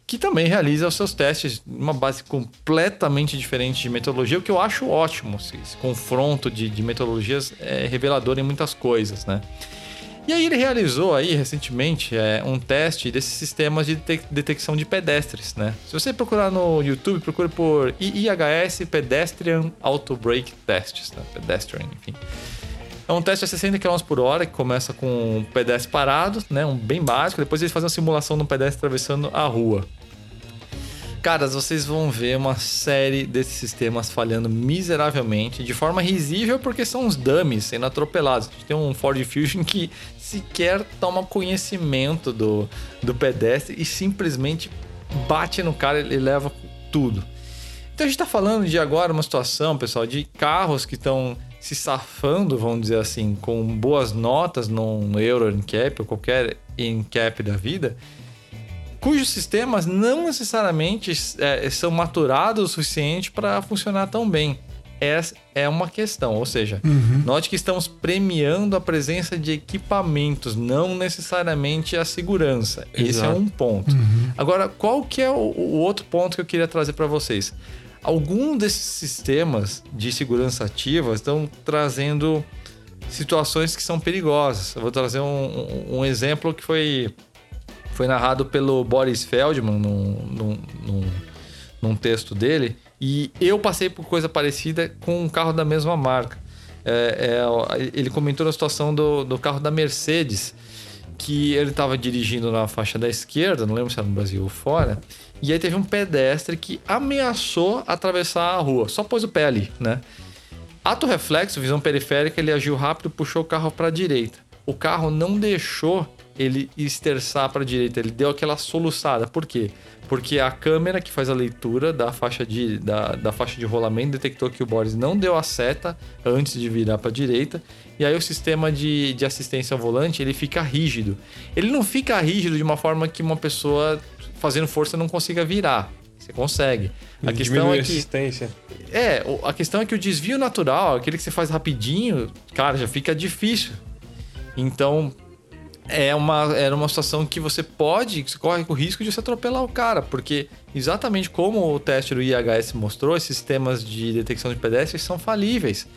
Que também realiza os seus testes numa base completamente diferente de metodologia, o que eu acho ótimo. Esse, confronto de, de metodologias é revelador em muitas coisas, né? E aí ele realizou aí recentemente é, um teste desses sistemas de detecção de pedestres, né? Se você procurar no YouTube, procure por IIHS Pedestrian Auto Brake Tests, né? Pedestrian, enfim. É um teste a 60 km por hora, que começa com um pedestre parado, né? Um bem básico. Depois eles fazem uma simulação de um pedestre atravessando a rua. Caras, vocês vão ver uma série desses sistemas falhando miseravelmente, de forma risível, porque são uns dummies sendo atropelados. A gente tem um Ford Fusion que sequer toma conhecimento do, do pedestre e simplesmente bate no cara e leva tudo. Então a gente está falando de agora uma situação, pessoal, de carros que estão se safando, vamos dizer assim, com boas notas no, Euro NCAP ou qualquer NCAP da vida, cujos sistemas não necessariamente é, são maturados o suficiente para funcionar tão bem. Essa é uma questão, ou seja, uhum. note que estamos premiando a presença de equipamentos, não necessariamente a segurança. Exato. Esse é um ponto. Uhum. Agora, qual que é o, o outro ponto que eu queria trazer para vocês? Alguns desses sistemas de segurança ativa estão trazendo situações que são perigosas. Eu vou trazer um, um, um exemplo que foi, foi narrado pelo Boris Feldman num, num, num, num, texto dele. E eu passei por coisa parecida com um carro da mesma marca. É, é, ele comentou a situação do, do carro da Mercedes, que ele estava dirigindo na faixa da esquerda, não lembro se era no Brasil ou fora, e aí teve um pedestre que ameaçou atravessar a rua, só pôs o pé ali, né? Ato reflexo, visão periférica, ele agiu rápido, puxou o carro para a direita. O carro não deixou ele esterçar para a direita, ele deu aquela soluçada. Por quê? Porque a câmera que faz a leitura da faixa de, da, da faixa de rolamento detectou que o Boris não deu a seta antes de virar para a direita. E aí o sistema de, de assistência ao volante ele fica rígido. Ele não fica rígido de uma forma que uma pessoa fazendo força não consiga virar. Você consegue. A questão é que. Resistência. É, a questão é que o desvio natural, aquele que você faz rapidinho, cara, já fica difícil. Então, é uma, era uma situação que você pode, você corre o risco de você atropelar o cara, porque exatamente como o teste do IHS mostrou, esses sistemas de detecção de pedestres são falíveis.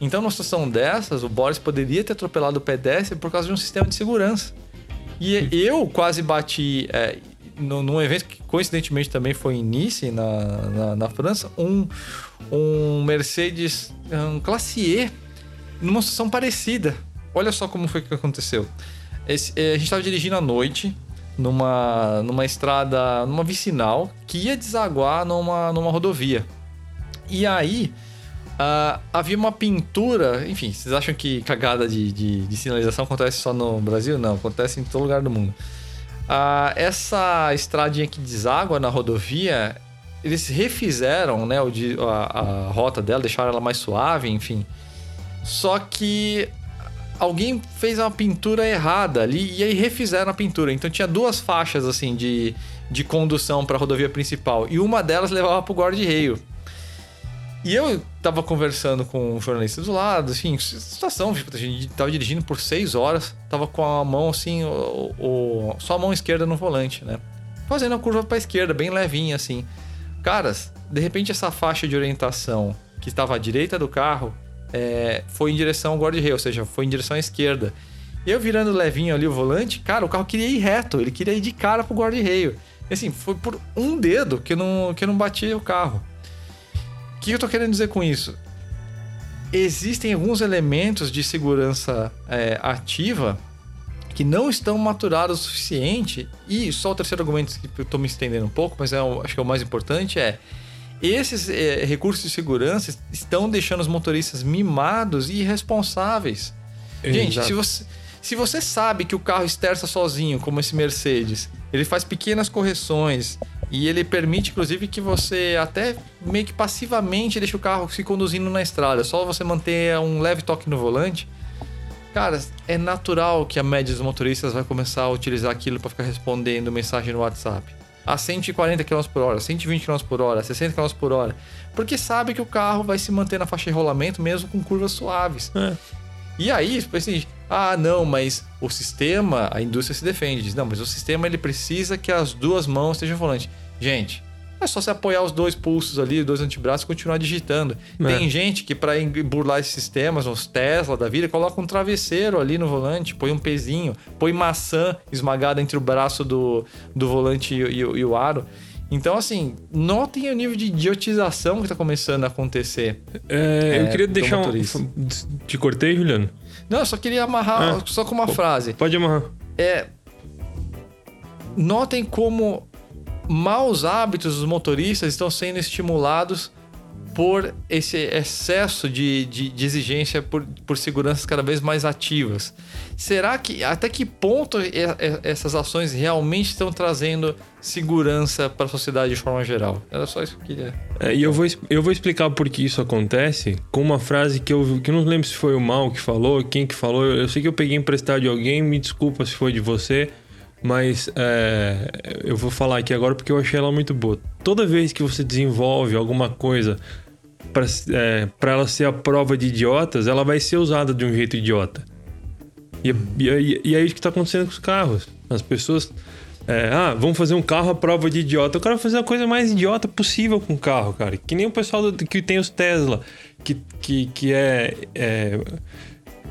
Então, numa situação dessas, o Boris poderia ter atropelado o pedestre por causa de um sistema de segurança. E eu quase bati. É, num evento que coincidentemente também foi em Nice, na, na, na França, um, um Mercedes um Classe E numa situação parecida. Olha só como foi que aconteceu. Esse, eh, a gente estava dirigindo à noite numa, numa estrada, numa vicinal que ia desaguar numa, numa rodovia. E aí uh, havia uma pintura, enfim, vocês acham que cagada de, de, de sinalização acontece só no Brasil? Não, acontece em todo lugar do mundo. Ah, essa estradinha que deságua na rodovia, eles refizeram né, o, a, a rota dela, deixaram ela mais suave, enfim. Só que alguém fez uma pintura errada ali e aí refizeram a pintura. Então tinha duas faixas assim de, de condução para a rodovia principal e uma delas levava para o guarda-reio. E eu tava conversando com um jornalista do lado, assim, situação, tipo, a gente tava dirigindo por seis horas, tava com a mão assim, o, o, só a mão esquerda no volante, né? Fazendo a curva pra esquerda, bem levinha, assim. Caras, de repente essa faixa de orientação que estava à direita do carro é, foi em direção ao guarda-reio, ou seja, foi em direção à esquerda. Eu virando levinho ali o volante, cara, o carro queria ir reto, ele queria ir de cara pro guarda-reio. Assim, foi por um dedo que eu não, que eu não bati o carro. O que eu tô querendo dizer com isso? Existem alguns elementos de segurança é, ativa que não estão maturados o suficiente. E só o terceiro argumento que eu tô me estendendo um pouco, mas é, acho que é o mais importante é esses é, recursos de segurança estão deixando os motoristas mimados e irresponsáveis. Gente, se você, se você sabe que o carro esterça sozinho, como esse Mercedes, ele faz pequenas correções e ele permite, inclusive, que você até meio que passivamente deixe o carro se conduzindo na estrada, só você manter um leve toque no volante. Cara, é natural que a média dos motoristas vai começar a utilizar aquilo para ficar respondendo mensagem no WhatsApp. A 140 km por hora, 120 km por hora, 60 km por hora. Porque sabe que o carro vai se manter na faixa de rolamento mesmo com curvas suaves. É. E aí, assim, ah, não, mas o sistema, a indústria se defende. Diz, não, mas o sistema ele precisa que as duas mãos estejam volante. Gente, é só você apoiar os dois pulsos ali, os dois antebraços e continuar digitando. É. Tem gente que, para burlar esses sistemas, os Tesla da vida, coloca um travesseiro ali no volante, põe um pezinho, põe maçã esmagada entre o braço do, do volante e, e, e o aro. Então, assim, notem o nível de idiotização que está começando a acontecer. É, é, eu queria deixar um. Te cortei, Juliano? Não, eu só queria amarrar ah, só com uma frase. Pode amarrar. É. Notem como maus hábitos dos motoristas estão sendo estimulados por esse excesso de, de, de, exigência por, por seguranças cada vez mais ativas. Será que até que ponto essas ações realmente estão trazendo segurança para a sociedade de forma geral? Era só isso que eu queria. É, e eu vou, eu vou explicar por que isso acontece com uma frase que eu, que eu não lembro se foi o Mal que falou, quem que falou. Eu sei que eu peguei emprestado de alguém, me desculpa se foi de você. Mas é, eu vou falar aqui agora porque eu achei ela muito boa. Toda vez que você desenvolve alguma coisa para é, ela ser a prova de idiotas, ela vai ser usada de um jeito idiota. E, e, e é isso que está acontecendo com os carros. As pessoas. É, ah, vamos fazer um carro à prova de idiota. Eu quero fazer a coisa mais idiota possível com o carro, cara. Que nem o pessoal do, que tem os Tesla, que, que, que é, é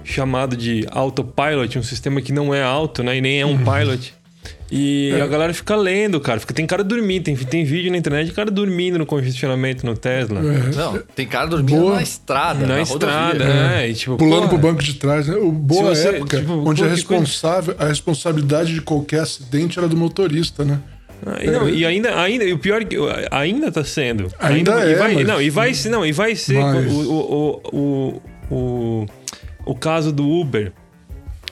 chamado de autopilot, um sistema que não é auto, né? E nem é um pilot. E é. a galera fica lendo, cara. Fica, tem cara dormindo, tem, tem vídeo na internet de cara dormindo no congestionamento no Tesla. É. Não, tem cara dormindo boa. na estrada. Na, na estrada, é. E, tipo, Pulando porra, pro banco de trás, né? O boa você, época, tipo, onde a, responsável, a responsabilidade de qualquer acidente era do motorista, né? Ah, e, não, e ainda, ainda, e o pior é que ainda tá sendo. Ainda, ainda é. E vai, mas... Não, e vai, não, e vai ser mas... o, o, o, o, o caso do Uber,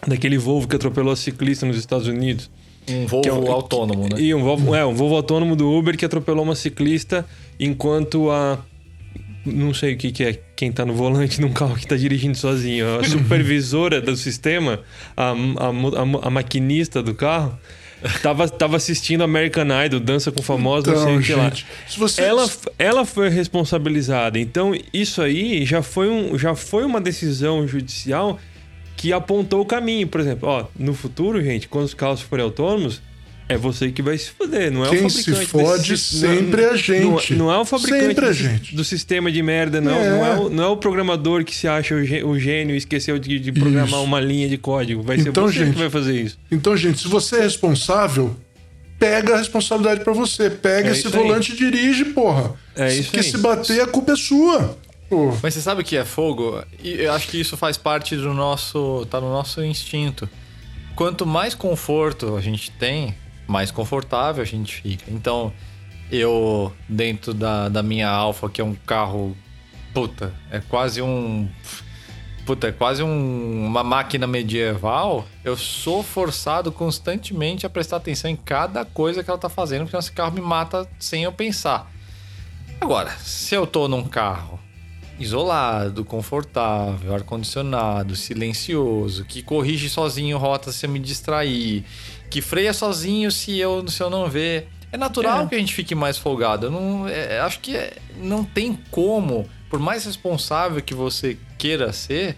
daquele Volvo que atropelou a ciclista nos Estados Unidos. Um Volvo é um, autônomo, né? E um Volvo, é, um Volvo autônomo do Uber que atropelou uma ciclista enquanto a. Não sei o que, que é quem tá no volante num carro que tá dirigindo sozinho. A supervisora do sistema, a, a, a, a maquinista do carro, tava, tava assistindo American Idol, Dança com Famosos, então, não sei o que lá. Você... Ela, ela foi responsabilizada. Então, isso aí já foi, um, já foi uma decisão judicial que apontou o caminho. Por exemplo, ó, no futuro, gente, quando os carros forem autônomos, é você que vai se foder, não é Quem o fabricante. se fode desse, sempre não, a gente. Não, não, é o fabricante do sistema de merda, não. É. Não, é o, não é o programador que se acha o gênio e esqueceu de, de programar isso. uma linha de código. Vai então, ser você gente, que vai fazer isso. Então, gente, se você é responsável, pega a responsabilidade para você. Pega é esse volante aí. e dirige, porra. É isso Porque aí. se bater, a culpa é sua. Mas você sabe o que é fogo? E eu acho que isso faz parte do nosso. tá no nosso instinto. Quanto mais conforto a gente tem, mais confortável a gente fica. Então, eu, dentro da, da minha Alfa, que é um carro. Puta, é quase um. Puta, é quase um, uma máquina medieval. Eu sou forçado constantemente a prestar atenção em cada coisa que ela tá fazendo, porque esse carro me mata sem eu pensar. Agora, se eu tô num carro isolado, confortável, ar-condicionado, silencioso, que corrige sozinho rotas se eu me distrair, que freia sozinho se eu, se eu não ver. É natural é. que a gente fique mais folgado. Eu não, é, acho que é, não tem como, por mais responsável que você queira ser,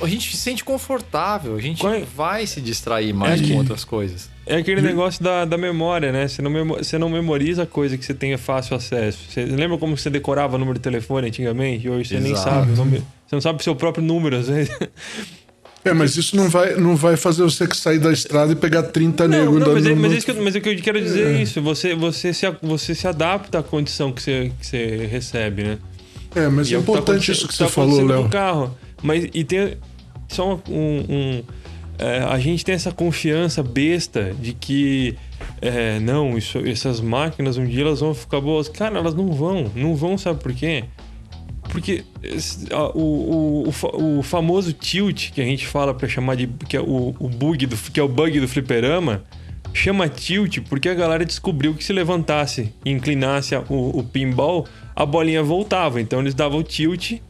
a gente se sente confortável, a gente Qual... É? vai se distrair mais é com outras coisas. É aquele negócio da, da memória, né? Você não, memo, você não memoriza coisa que você tenha fácil acesso. Você lembra como você decorava o número de telefone antigamente? Hoje você Exato. nem sabe. Você não sabe o seu próprio número, às vezes. É, mas isso não vai, não vai fazer você sair da estrada e pegar 30 negros não, mas, é, mas, é que, mas é que eu quero dizer é. isso. Você, você, se, você se adapta à condição que você, que você recebe, né? É, mas e é, é importante tá isso que você tá falou, Léo. carro. Mas e tem só um, um é, a gente tem essa confiança besta de que é, não, isso, essas máquinas um dia elas vão ficar boas. Cara, elas não vão, não vão, sabe por quê? Porque o, o, o, o famoso tilt que a gente fala para chamar de que é o, o bug do que é o bug do fliperama, chama tilt porque a galera descobriu que se levantasse e inclinasse o, o pinball, a bolinha voltava. Então eles davam tilt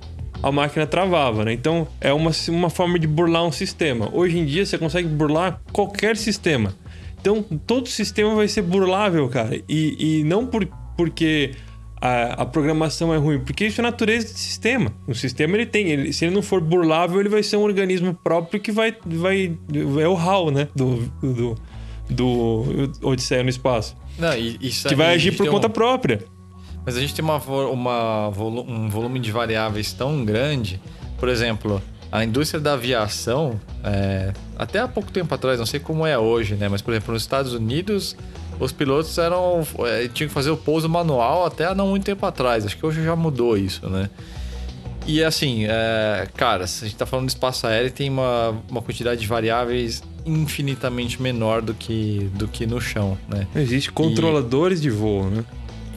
a máquina travava, né? Então é uma, uma forma de burlar um sistema. Hoje em dia você consegue burlar qualquer sistema. Então todo sistema vai ser burlável, cara. E, e não por, porque a, a, programação é ruim, porque isso é a natureza do sistema. O sistema ele tem, ele, se ele não for burlável, ele vai ser um organismo próprio que vai. vai é o HAL, né? Do, do, do Odisseia no espaço. Não, isso que vai agir por conta um... própria. Mas a gente tem uma, uma, um volume de variáveis tão grande. Por exemplo, a indústria da aviação, é, até há pouco tempo atrás, não sei como é hoje, né? Mas, por exemplo, nos Estados Unidos, os pilotos eram é, tinham que fazer o pouso manual até há não muito tempo atrás. Acho que hoje já mudou isso, né? E assim, é, cara, se a gente tá falando de espaço aéreo, tem uma, uma quantidade de variáveis infinitamente menor do que, do que no chão, né? Existe controladores e... de voo, né?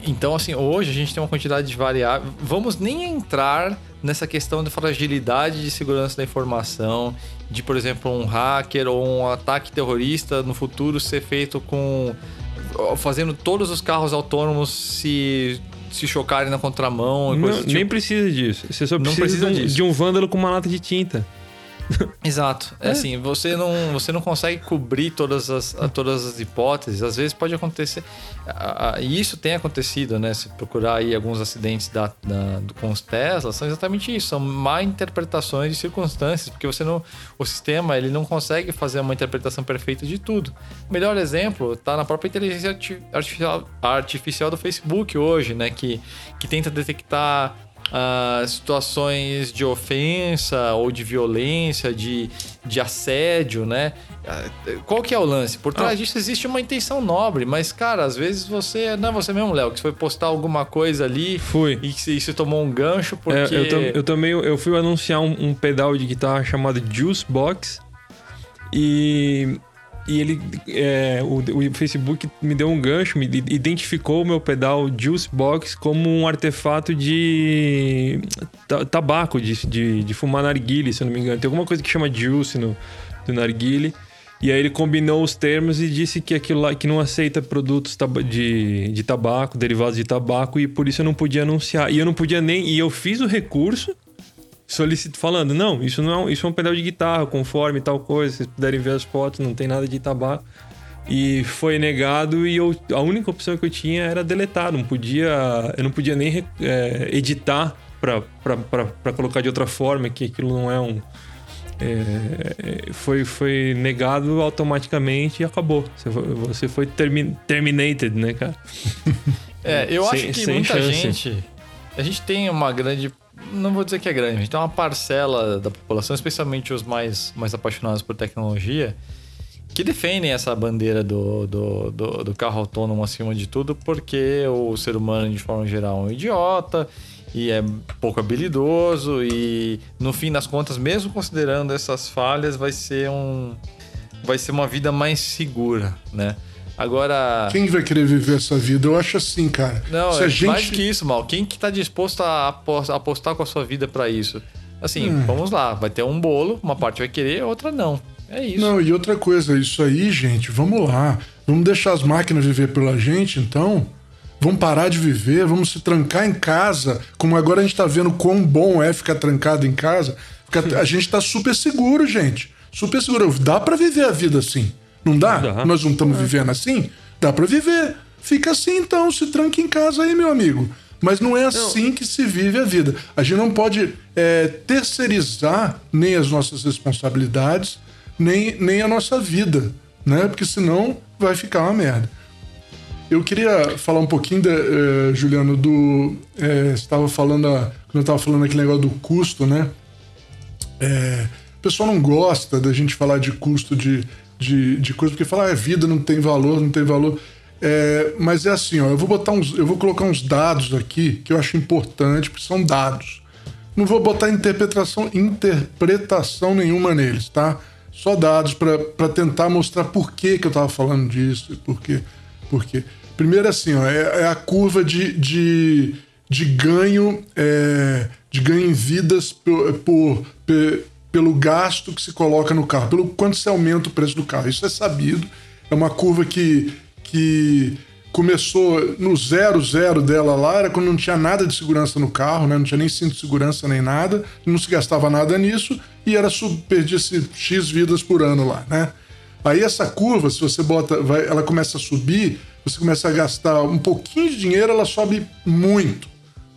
Então, assim, hoje a gente tem uma quantidade de variáveis. Vamos nem entrar nessa questão de fragilidade de segurança da informação, de, por exemplo, um hacker ou um ataque terrorista no futuro ser feito com. fazendo todos os carros autônomos se se chocarem na contramão. Não, tipo. Nem precisa disso. Você só precisa, precisa de, um, de, um, vândalo com uma lata de tinta. Exato. É. é. assim, você não, você não consegue cobrir todas as, todas as hipóteses. Às vezes pode acontecer. E isso tem acontecido, né? Se procurar aí alguns acidentes da, da, com os Tesla, são exatamente isso. São má interpretações de circunstâncias, porque você não. O sistema ele não consegue fazer uma interpretação perfeita de tudo. O melhor exemplo está na própria inteligência artificial, artificial do Facebook hoje, né? Que, que tenta detectar uh, situações de ofensa ou de violência, de, de assédio, né? Qual que é o lance? Por trás ah. disso existe uma intenção nobre, mas, cara, às vezes você. Não é você mesmo, Léo, que foi postar alguma coisa ali fui. e você tomou um gancho porque. É, eu, eu, também eu fui anunciar um, um pedal de guitarra chamado Juice Box. E e ele é, o, o, Facebook me deu um gancho, me identificou o meu pedal Juice Box como um artefato de tabaco, de, de, de fumar narguile, se eu não me engano. Tem alguma coisa que chama Juice no, no narguile. E aí ele combinou os termos e disse que aquilo lá que não aceita produtos de, de tabaco, derivados de tabaco, e por isso eu não podia anunciar. E eu não podia nem. E eu fiz o recurso solicito falando, não, isso não é, isso é um pedal de guitarra, conforme tal coisa, vocês puderem ver as fotos, não tem nada de tabaco. E foi negado e eu, a única opção que eu tinha era deletar, não podia, eu não podia nem é, editar para colocar de outra forma, que aquilo não é um é, foi, foi negado automaticamente e acabou. Você foi, você foi termi terminated, né, cara? É, eu sem, acho que muita chance. gente. A gente tem uma grande não vou dizer que é grande, a gente tem uma parcela da população, especialmente os mais, mais apaixonados por tecnologia, que defendem essa bandeira do, do, do, do, carro autônomo acima de tudo, porque o ser humano, de forma geral, é um idiota e é pouco habilidoso, e no fim das contas, mesmo considerando essas falhas, vai ser um. Vai ser uma vida mais segura, né? Agora. Quem vai querer viver essa vida? Eu acho assim, cara. Não, Se é gente... mais que isso, Mal. Quem que tá disposto a apostar com a sua vida para isso? Assim, hum. vamos lá. Vai ter um bolo, uma parte vai querer, outra não. É isso. Não, e outra coisa, isso aí, gente, vamos lá. Vamos deixar as máquinas viver pela gente, então? Vamos parar de viver, vamos se trancar em casa, como agora a gente tá vendo quão bom é ficar trancado em casa. A gente tá super seguro, gente. Super seguro. Dá para viver a vida assim. Não dá? dá. Nós não estamos vivendo assim? Dá para viver. Fica assim então, se tranque em casa aí, meu amigo. Mas não é assim que se vive a vida. A gente não pode é, terceirizar nem as nossas responsabilidades, nem, nem a nossa vida. né? Porque senão vai ficar uma merda. Eu queria falar um pouquinho, de, eh, Juliano, do. Eh, você estava falando, a- quando eu estava falando aquele negócio do custo, né? É, o pessoal não gosta da gente falar de custo de, de, de coisa, porque fala, ah, a vida não tem valor, não tem valor. É, mas é assim, ó, eu vou botar uns. Eu vou colocar uns dados aqui que eu acho importante, porque são dados. Não vou botar interpretação, interpretação nenhuma neles, tá? Só dados para tentar mostrar por que, que eu estava falando disso e por quê. Por quê. Primeiro, assim, ó, é, é a curva de, de, de ganho é, de ganho em vidas por, por- pelo gasto que se coloca no carro, pelo quanto se aumenta o preço do carro. Isso é sabido. É uma curva que, que começou no zero zero dela lá, era quando não tinha nada de segurança no carro, né? não tinha nem cinto de segurança nem nada, não se gastava nada nisso e era perdia-se X vidas por ano lá, né? Aí essa curva, se você bota, vai, ela começa a subir, você começa a gastar um pouquinho de dinheiro, ela sobe muito.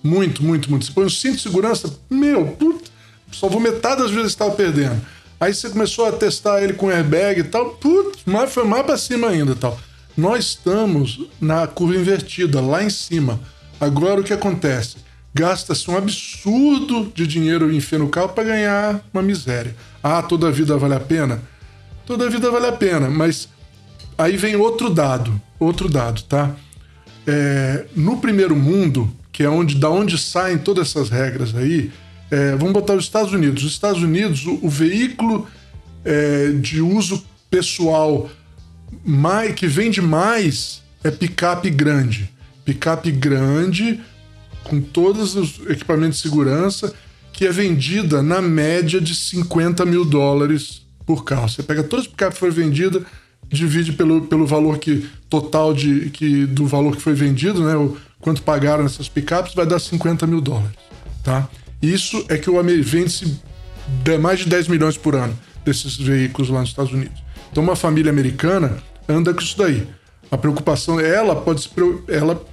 Muito, muito, muito. Você põe um cinto de segurança, meu, puta, salvou metade das vezes que estava perdendo. Aí você começou a testar ele com airbag e tal, putz, mas foi mais para cima ainda tal. Nós estamos na curva invertida, lá em cima. Agora o que acontece? Gasta-se um absurdo de dinheiro em no carro para ganhar uma miséria. Ah, toda a vida vale a pena? Toda a vida vale a pena, mas aí vem outro dado, outro dado, tá? É, no primeiro mundo, que é onde da onde saem todas essas regras aí, é, vamos botar os Estados Unidos. Os Estados Unidos, o, o veículo é, de uso pessoal mais, que vende mais é picape grande. Picape grande, com todos os equipamentos de segurança, que é vendida na média de 50 mil dólares por carro. Você pega todas as picapes que foram vendidas, divide pelo, pelo valor que total de, que, do valor que foi vendido, né? O, quanto pagaram essas picapes, vai dar 50 mil dólares. Tá? Isso é que o vende-se de mais de 10 milhões por ano desses veículos lá nos Estados Unidos. Então, uma família americana anda com isso daí. A preocupação, ela pode se, ela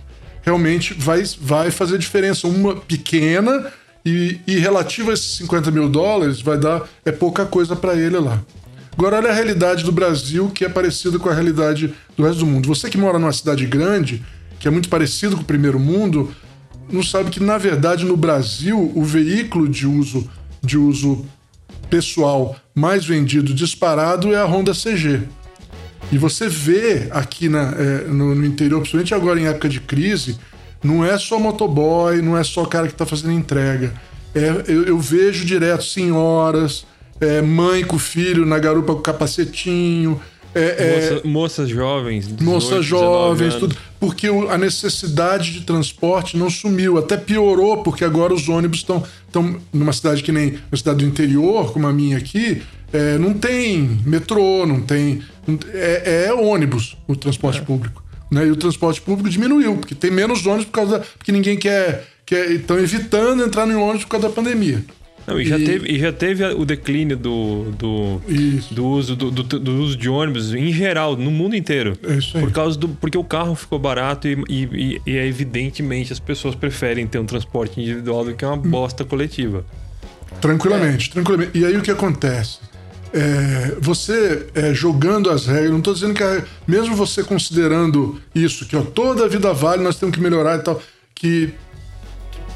realmente vai, vai fazer diferença. Uma pequena e, e relativa a esses 50 mil dólares, vai dar é pouca coisa para ele lá. Agora, olha a realidade do Brasil, que é parecida com a realidade do resto do mundo. Você que mora numa cidade grande, que é muito parecido com o primeiro mundo, não sabe que, na verdade, no Brasil, o veículo de uso, de uso pessoal mais vendido disparado é a Honda CG. E você vê aqui na, é, no, no interior, principalmente agora em época de crise, não é só motoboy, não é só cara que está fazendo entrega. É, eu, eu vejo direto senhoras, é, mãe com filho na garupa com capacetinho, é, é, Moça- moças jovens. 18, moças 19 jovens, anos. tudo. Porque o- a necessidade de transporte não sumiu, até piorou, porque agora os ônibus estão. estão numa cidade que nem uma cidade do interior, como a minha aqui, é, não tem metrô, não tem. É, é ônibus o transporte público. Né? E o transporte público diminuiu, porque tem menos ônibus por causa da, porque ninguém quer. quer estão evitando entrar em ônibus por causa da pandemia. Não, e, já E- teve, e já teve o declínio do, do, Isso. do, uso, do, do- do uso de ônibus em geral, no mundo inteiro. É isso aí. Por causa do. Porque o carro ficou barato e, e, e é evidentemente as pessoas preferem ter um transporte individual do que uma bosta coletiva. Tranquilamente, tranquilamente. E aí o que acontece? É, você é, jogando as regras, não estou dizendo que a- mesmo você considerando isso, que ó, toda a vida vale, nós temos que melhorar e tal, que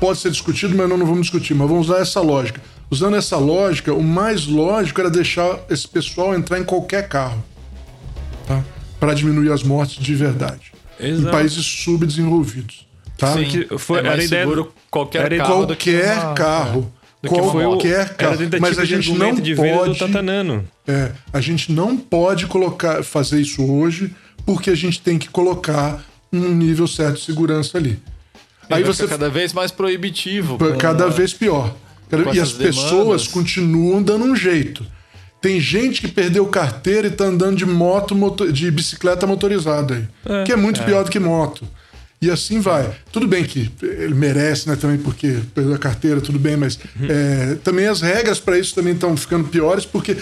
pode ser discutido, mas não, não vamos discutir, mas vamos usar essa lógica. Usando essa lógica, o mais lógico era deixar esse pessoal entrar em qualquer carro, tá? Para diminuir as mortes de verdade. Em Exato. países subdesenvolvidos, tá? Sim, que foi- é era ideia seguro do- qualquer era carro do que qualquer uma- carro. O- Qualquer carro. Mas a gente não argumento de venda pode. É, a gente não pode colocar, fazer isso hoje, porque a gente tem que colocar um nível certo de segurança ali. Aí você cada vez mais proibitivo. Com- cada vez pior. E as pessoas demandas. continuam dando um jeito. Tem gente que perdeu carteira e tá andando de moto, moto- de bicicleta motorizada aí. É. que é muito pior do que moto. E assim vai. Tudo bem que ele merece, né, também, porque perdeu a carteira, tudo bem, mas é, também as regras para isso também estão ficando piores, porque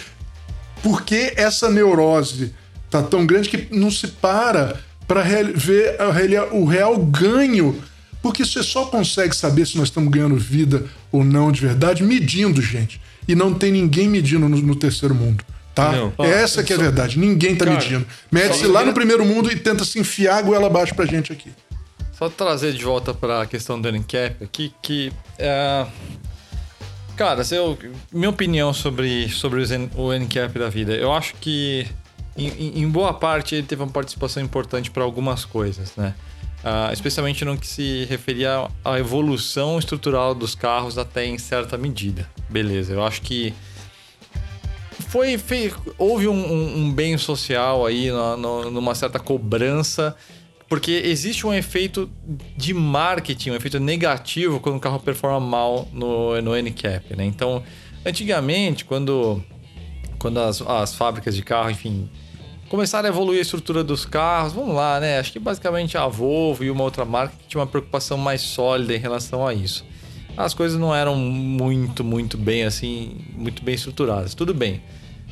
porque essa neurose tá tão grande que não se para para ver a o real ganho. Porque você só consegue saber se nós estamos ganhando vida ou não de verdade medindo, gente. E não tem ninguém medindo no, no terceiro mundo. Tá? Não. Essa que é a verdade. Ninguém tá Cara, medindo. Mede-se só- lá no primeiro mundo e tenta se enfiar a goela abaixo pra gente aqui. Só trazer de volta para a questão do NCAP aqui, que. é, Cara, se eu, minha opinião sobre, sobre o NCAP da vida, eu acho que em, em- em boa parte ele teve uma participação importante para algumas coisas, né? Ah, especialmente no que se referia à evolução estrutural dos carros até em certa medida. Beleza, eu acho que foi, fe- houve um, um- um bem social aí, na- no- numa certa cobrança, porque existe um efeito de marketing, um efeito negativo quando o carro performa mal no, no NCAP, né? Então, antigamente, quando, quando as, as fábricas de carro, enfim, começaram a evoluir a estrutura dos carros, vamos lá, né? Acho que basicamente a Volvo e uma outra marca que tinha uma preocupação mais sólida em relação a isso. As coisas não eram muito, muito bem assim, muito bem estruturadas. Tudo bem.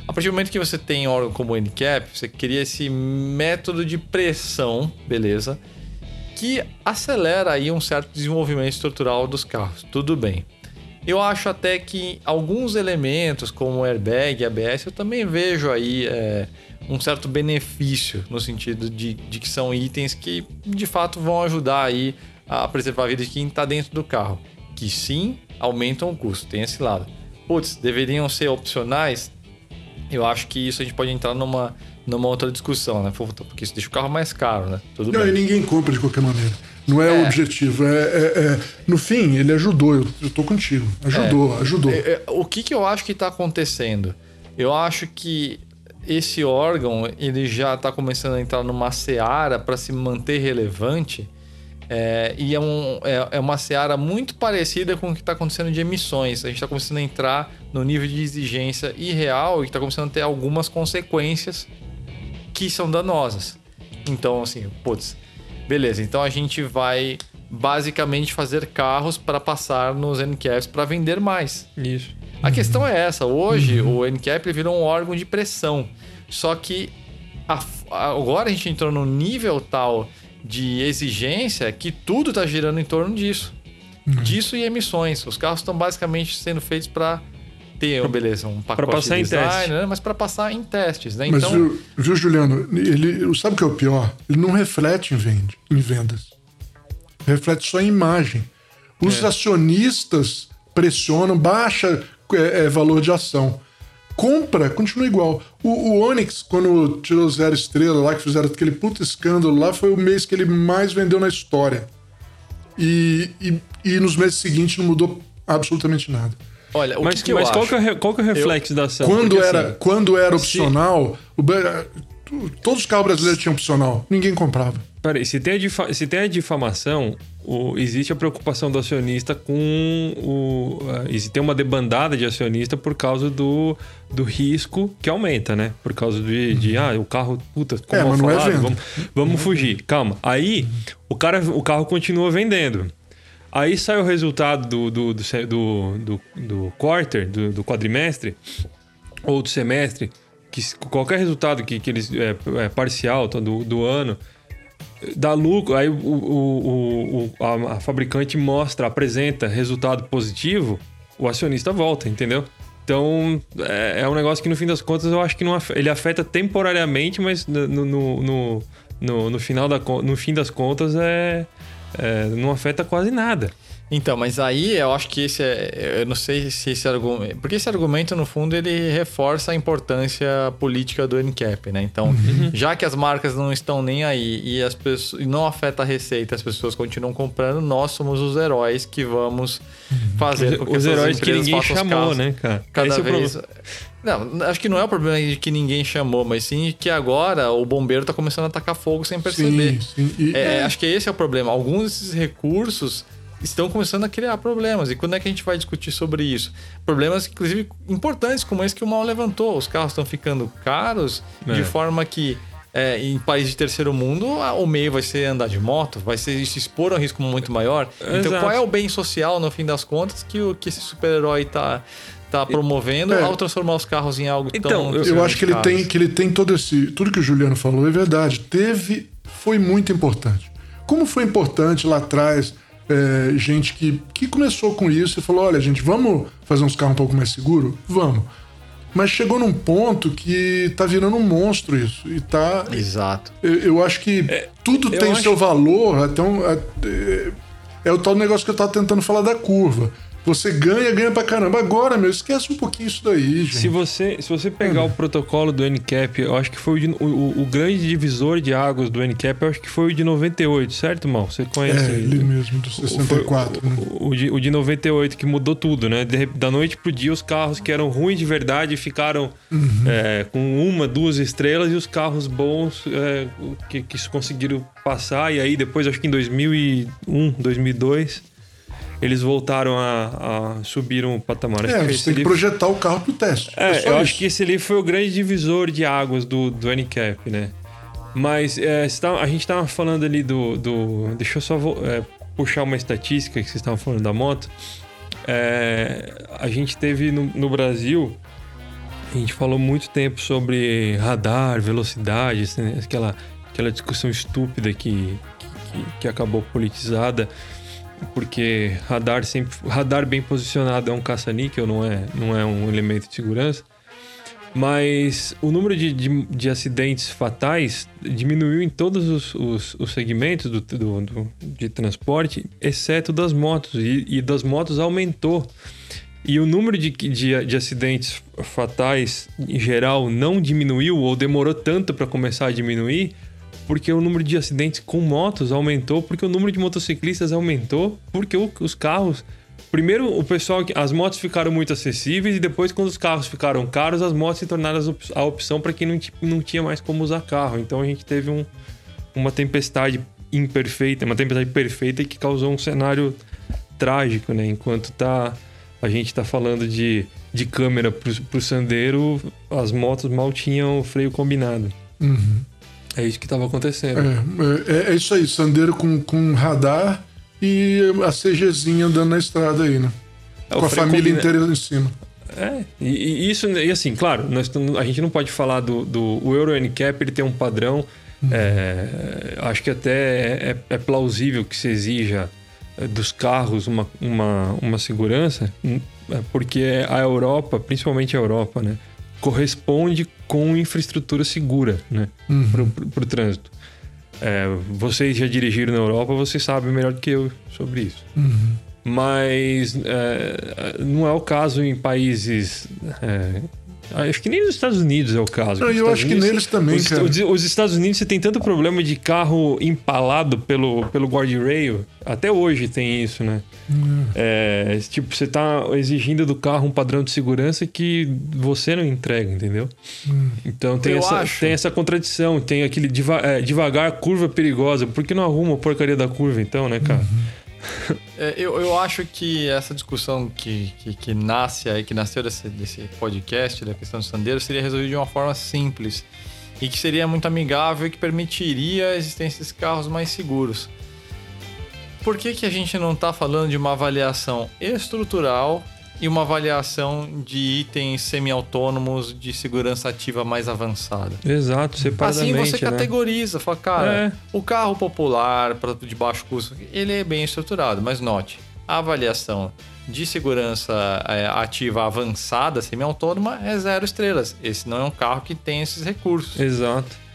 A partir do momento que você tem órgão como o NCAP, você cria esse método de pressão, beleza? Que acelera aí um certo desenvolvimento estrutural dos carros. Tudo bem. Eu acho até que alguns elementos, como airbag e ABS, eu também vejo aí é, um certo benefício no sentido de, de que são itens que de fato vão ajudar aí a preservar a vida de quem está dentro do carro. Que sim, aumentam o custo, tem esse lado. Putz, deveriam ser opcionais? Eu acho que isso a gente pode entrar numa, numa outra discussão, né? Porque isso deixa o carro mais caro, né? Tudo Não, bem. e ninguém compra de qualquer maneira. Não é, É. o objetivo. É, é- é- No fim, ele ajudou. Eu, eu tô contigo. Ajudou, ajudou. É, é, O que, que eu acho que está acontecendo? Eu acho que esse órgão ele já está começando a entrar numa seara para se manter relevante. é, e é, um- é- é uma seara muito parecida com o que está acontecendo de emissões. A gente está começando a entrar no nível de exigência irreal e está começando a ter algumas consequências que são danosas. Então, assim, putz, beleza. Então a gente vai basicamente fazer carros para passar nos NCAPs para vender mais. Isso. A questão é essa. Hoje o NCAP virou um órgão de pressão. Só que a- agora a gente entrou num nível tal de exigência que tudo está girando em torno disso. Disso e emissões. Os carros estão basicamente sendo feitos para ter, beleza, um pacote passar de em design, né? mas para passar em testes, né? Mas então, viu, viu, Juliano? Ele, sabe o que é o pior? Ele não reflete em, vende, em vendas. Reflete só em imagem. Os É. acionistas pressionam, baixa é, é, valor de ação. Compra, continua igual. O, o Onix, quando tirou zero estrela lá, que fizeram aquele puto escândalo lá, foi o mês que ele mais vendeu na história. E, e, e nos meses seguintes não mudou absolutamente nada. Olha, o Mas, que, que eu mas qual, acho? que é, o qual que é o reflexo da ação? Quando Porque, era, assim, quando era opcional, o Bra- todos os carros brasileiros tinham opcional. Ninguém comprava. Peraí, se tem a, difa- se tem a difamação, o- existe a preocupação do acionista com o. Uh, existe tem uma debandada de acionista por causa do, do risco que aumenta, né? Por causa de, de ah, o carro, puta, como É, mas não é venda. vamos, vamos fugir. Calma. Aí o, cara, o carro continua vendendo. Aí sai o resultado do, do, do, do, do, do quarter, do, do quadrimestre, ou do semestre, que qualquer resultado que, que eles é, é parcial tá, do, do ano dá lucro, aí o, o, o- a, a fabricante mostra, apresenta resultado positivo, o acionista volta, entendeu? Então é, é um negócio que no fim das contas eu acho que não ele afeta temporariamente, mas no, no, no, no, no final da, no fim das contas é, é, não afeta quase nada. Então, mas aí eu acho que esse é. Eu não sei se esse argumento. Porque esse argumento, no fundo, ele reforça a importância política do NCAP, né? Então, já que as marcas não estão nem aí e as pessoas e não afeta a receita, as pessoas continuam comprando, nós somos os heróis que vamos fazer com que Os heróis que ninguém chamou, né, cara? Cada Esse é vez. problema. Não, acho que não é o problema de que ninguém chamou, mas sim que agora o bombeiro tá começando a atacar fogo sem perceber. Sim, sim. E- É, Acho que esse é o problema. Alguns desses recursos estão começando a criar problemas. E quando é que a gente vai discutir sobre isso? Problemas, inclusive, importantes, como esse que o Mal levantou. Os carros estão ficando caros É. de forma que. é, em países de terceiro mundo, o meio vai ser andar de moto, vai ser se expor a um risco muito maior. Então, Exato. qual é o bem social, no fim das contas, que, o, que esse super-herói tá, tá promovendo É. ao transformar os carros em algo Então, tão. eu- Eu acho que ele caros? tem, que ele tem todo esse. Tudo que o Juliano falou é verdade. Teve. Foi muito importante. Como foi importante lá atrás, é, gente que, que começou com isso e falou: olha, gente, vamos fazer uns carros um pouco mais seguros? Vamos. Mas chegou num ponto que tá virando um monstro isso. E tá. Exato. Eu, eu acho que É, tudo tem acho- seu valor. Até um, até- é o tal negócio que eu tava tentando falar da curva. Você ganha, ganha pra caramba. Agora, meu, esquece um pouquinho isso daí, gente. Se você, se você pegar o protocolo do NCAP, eu acho que foi o, o, o- o grande divisor de águas do NCAP, eu acho que foi o de 98, certo, mal? Você conhece? É, ele mesmo, do 64. Foi né? o, o de, o de 98 que mudou tudo, né? De- da noite pro dia, os carros que eram ruins de verdade ficaram Uhum. é, com uma, duas estrelas e os carros bons é, que, que conseguiram passar. E aí, depois, acho que em 2001, 2002, eles voltaram a, a subir um patamar. É, você tem que projetar o carro pro teste. é, só eu isso. acho que esse ali foi o grande divisor de águas do, do NCAP, né? Mas é, tava- a gente tava falando ali do. do deixa eu só é, puxar uma estatística que vocês estavam falando da moto. É, a gente teve no, no Brasil. A gente falou muito tempo sobre radar, velocidade, assim, aquela, aquela discussão estúpida que, que, que acabou politizada porque radar sempre radar bem posicionado é um caça-níquel, não é, não é um elemento de segurança. Mas o número de, de, de acidentes fatais diminuiu em todos os, os, os segmentos do, do, do- de transporte, exceto das motos. E, e das motos aumentou. E o número de, de, de acidentes fatais, em geral, não diminuiu ou demorou tanto para começar a diminuir, porque o número de acidentes com motos aumentou, porque o número de motociclistas aumentou, porque o- os carros. Primeiro, o pessoal, as motos ficaram muito acessíveis e depois, quando os carros ficaram caros, as motos se tornaram a opção para quem não, não tinha mais como usar carro. Então a gente teve um, uma tempestade imperfeita, uma tempestade perfeita que causou um cenário trágico, né? Enquanto tá, a gente tá falando de, de câmera pro, pro Sandero, as motos mal tinham freio combinado. Uhum. É isso que tava acontecendo. É, é, é isso aí, Sandeiro com, com radar e a CGzinha andando na estrada aí, né? É, com a família combina- inteira em cima. É, e, e isso, e assim, claro, nós, a gente não pode falar do, do o Euro NCAP, ele tem um padrão, é, acho que até é, é plausível que se exija é, dos carros uma, uma, uma segurança, hum, é, porque a Europa, principalmente a Europa, né, corresponde com infraestrutura segura, né, Uhum. pro, pro trânsito. É, vocês já dirigiram na Europa, vocês sabem melhor do que eu sobre isso Uhum. mas é, não é o caso em países. é, acho que nem nos Estados Unidos é o caso. Não, eu Estados acho que Unidos, neles também, os, cara. os- os Estados Unidos você tem tanto problema de carro empalado pelo, pelo guardrail. Até hoje tem isso, né? É, tipo, você tá exigindo do carro um padrão de segurança que você não entrega, entendeu? Então tem Eu essa, acho. tem essa contradição, tem aquele deva- é, devagar, curva perigosa. Por que não arruma a porcaria da curva então, né, cara? É, eu, eu acho que essa discussão que, que, que nasce aí, que nasceu desse, desse podcast, da questão do Sandeiro, seria resolvida de uma forma simples e que seria muito amigável e que permitiria a existência desses carros mais seguros. Por que, que a gente não está falando de uma avaliação estrutural e uma avaliação de itens semi-autônomos de segurança ativa mais avançada? Exato, Assim separadamente. você né? categoriza, fala, cara, É. o carro popular para de baixo custo, ele é bem estruturado, mas note, a avaliação de segurança é, ativa avançada, semi-autônoma, é zero estrelas. Esse não é um carro que tem esses recursos. Exato.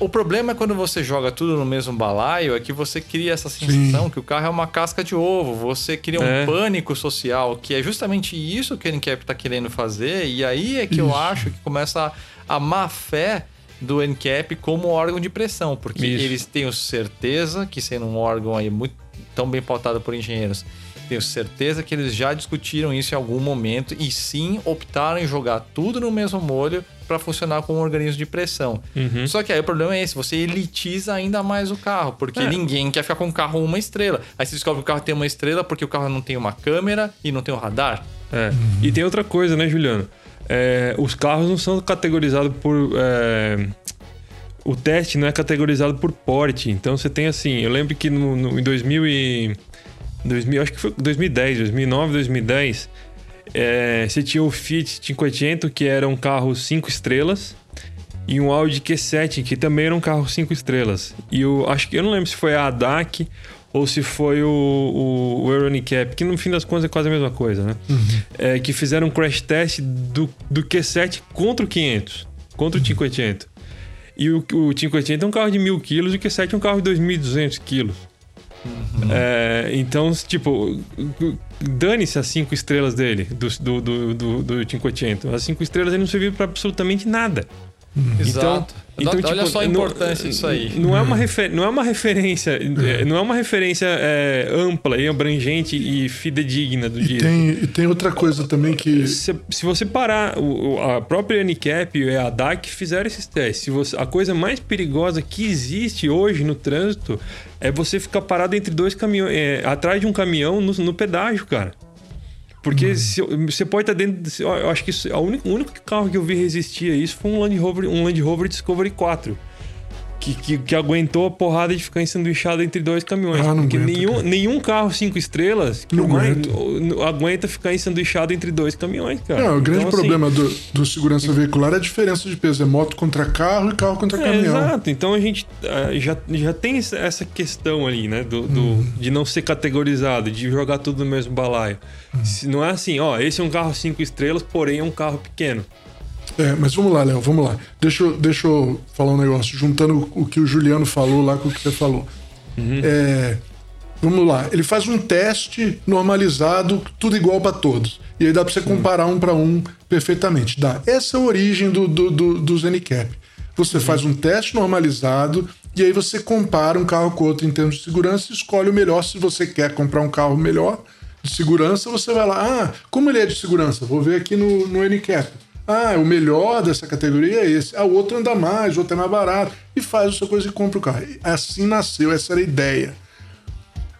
O problema é quando você joga tudo no mesmo balaio, é que você cria essa sensação que o carro é uma casca de ovo. Você cria um É. pânico social, que é justamente isso que o NCAP está querendo fazer. E aí é que eu acho que começa a, a má fé do NCAP como órgão de pressão, porque Isso. eles têm certeza que sendo um órgão aí muito tão bem pautado por engenheiros, tenho certeza que eles já discutiram isso em algum momento e sim optaram em jogar tudo no mesmo molho para funcionar como um organismo de pressão. Uhum. Só que aí o problema é esse, você elitiza ainda mais o carro, porque É. ninguém quer ficar com um carro uma estrela. Aí você descobre que o carro tem uma estrela porque o carro não tem uma câmera e não tem um radar. É. E tem outra coisa, né, Juliano? É, os carros não são categorizados por. é, O teste não é categorizado por porte. Então você tem assim. Eu lembro que no, no- em 2000 e. 2000, acho que foi 2010, 2009, 2010. É, você tinha o Fiat 500, que era um carro 5 estrelas. E um Audi Q7, que também era um carro 5 estrelas. E eu acho que eu não lembro se foi a ADAC ou se foi o, o, o Euronicap, que no fim das contas é quase a mesma coisa, né? Uhum. É, que fizeram um crash test do, do Q7 contra o 500, contra o 500. E o, o 500 é um carro de 1.000 quilos e o Q7 é um carro de 2.200 quilos. É, então, tipo, dane-se as cinco estrelas dele, do, do, do, do, do 500. As cinco estrelas ele não serviram para absolutamente nada. Exato. Então, Olha tipo, só a não- importância disso aí. Não é uma, refer, não é uma referência, é, não é uma referência é, ampla e abrangente e fidedigna do dia. tem, e tem outra coisa também que. Se, se você parar, o, a própria ANCAP e a DAC fizeram esses testes. Se você- a coisa mais perigosa que existe hoje no trânsito é você ficar parado entre dois caminhões, é, atrás de um caminhão no, no pedágio, cara. Porque se- você pode estar dentro. de- Eu acho que isso, a única, o único carro que eu vi resistir a isso foi um Land Rover, um Land Rover Discovery 4. Que, que, que aguentou a porrada de ficar ensanduichado entre dois caminhões. Ah, porque nenhum, cara. nenhum carro cinco estrelas Não aguenta. aguenta ficar ensanduichado entre dois caminhões, cara. Não, o grande Então, assim, problema do, do segurança veicular é a diferença de peso. É moto contra carro e carro contra É, caminhão. exato. Então a gente ah, já, já tem essa- questão ali, né? Do, do- Uhum. de não ser categorizado, de jogar tudo no mesmo balaio. Uhum. Se não é assim, ó, esse é um carro cinco estrelas, porém é um carro pequeno. É, mas vamos lá, Léo, vamos lá. Deixa, eu- deixa eu falar um negócio, juntando o que o Juliano falou lá com o que você falou. É, vamos lá, ele faz um teste normalizado, tudo igual para todos. E aí dá para você comparar um para um perfeitamente. Dá. Essa é a origem do, do, do, do ZeniCap. Você faz um teste normalizado e aí você compara um carro com outro em termos de segurança e escolhe o melhor. Se você quer comprar um carro melhor de segurança, você vai lá. Ah, como ele é de segurança? Vou ver aqui no, no NCAP. Ah, o melhor dessa categoria é esse. Ah, o outro anda mais, o outro é mais barato. E faz a sua coisa e compra o carro. Assim nasceu, essa era a ideia.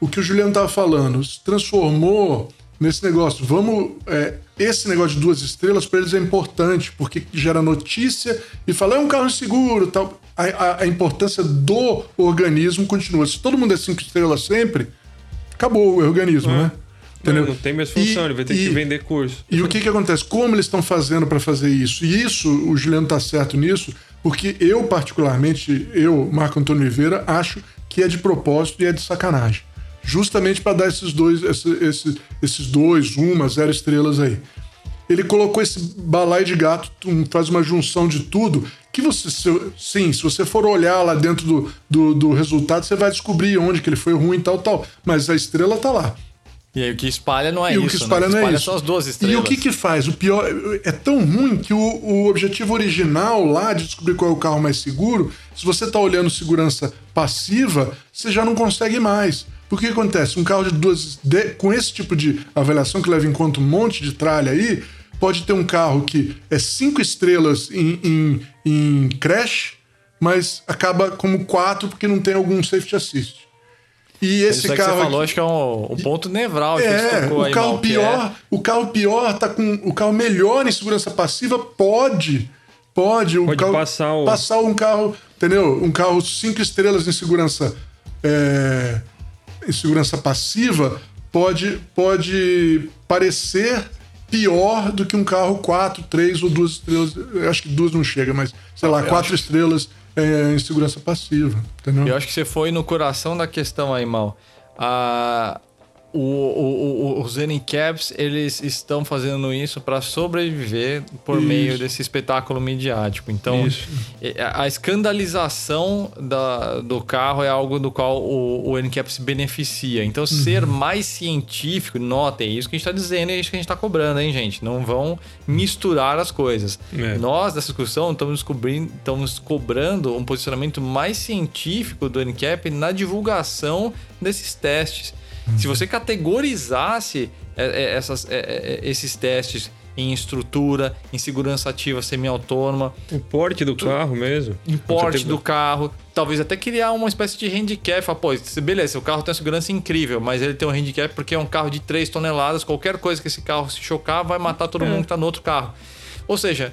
O que o Juliano estava falando se transformou nesse negócio. Vamos. é, esse negócio de duas estrelas para eles é importante, porque gera notícia e fala, é um carro seguro tal. A, a- a importância do organismo continua. Se todo mundo é cinco estrelas sempre, acabou o organismo, né? Não, não tem mais função, E- ele vai ter e- que vender curso. e o que que acontece? Como eles estão fazendo para fazer isso? E isso, o Juliano tá certo nisso, porque eu, particularmente, eu, Marco Antônio Oliveira, acho que é de propósito e é de sacanagem. Justamente para dar esses dois, esse- esse- esses dois, uma, zero estrelas aí. Ele colocou esse balaio de gato, faz uma junção de tudo, que você, se- sim, se você for olhar lá dentro do, do, do resultado, você vai descobrir onde que ele foi ruim e tal, tal. Mas a estrela tá lá. E aí o que espalha não é E isso, o que espalha né? não é espalha isso. só as duas E estrelas. o que que faz? O pior é tão ruim que o, o objetivo original lá de descobrir qual é o carro mais seguro, se você tá olhando segurança passiva, você já não consegue mais. Porque o que acontece? Um carro de duas. de- com esse tipo de avaliação que leva em conta um monte de tralha aí, pode ter um carro que é cinco estrelas em, em, em crash, mas acaba como quatro porque não tem algum safety assist. E esse Isso aí que carro. você falou, aqui- acho que é um, um ponto nevrálgico você é, o carro Mal, que pior, é- o carro pior tá com o carro melhor em segurança passiva pode, pode, o Pode carro, passar o- passar um carro, entendeu? Um carro cinco estrelas em segurança é, em segurança passiva pode pode parecer pior do que um carro quatro, três ou duas estrelas. Eu acho que duas não chega, mas sei lá, quatro estrelas é, em segurança passiva, entendeu? Eu acho que você foi no coração da questão aí, Mal. Ah, o, o, o- os Caps, eles estão fazendo isso para sobreviver por Isso. meio desse espetáculo midiático. Então, Isso. e- a escandalização da, do carro é algo do qual o, o NCAP se beneficia. Então, ser mais científico, notem, isso que a gente está dizendo é isso que a gente está cobrando, hein, gente? Não vão misturar as coisas. É. Nós, dessa discussão, estamos descobrindo, estamos cobrando um posicionamento mais científico do NCAP na divulgação desses testes. Se você categorizasse é, é, essas- é, é, esses testes em estrutura, em segurança ativa semi-autônoma, O porte do carro mesmo. em porte Catego- do carro, talvez até criar uma espécie de handicap. Falar, pô, beleza, o carro tem uma segurança incrível, mas ele tem um handicap porque é um carro de 3 toneladas, qualquer coisa que esse carro se chocar vai matar todo mundo que tá no outro carro. Ou seja,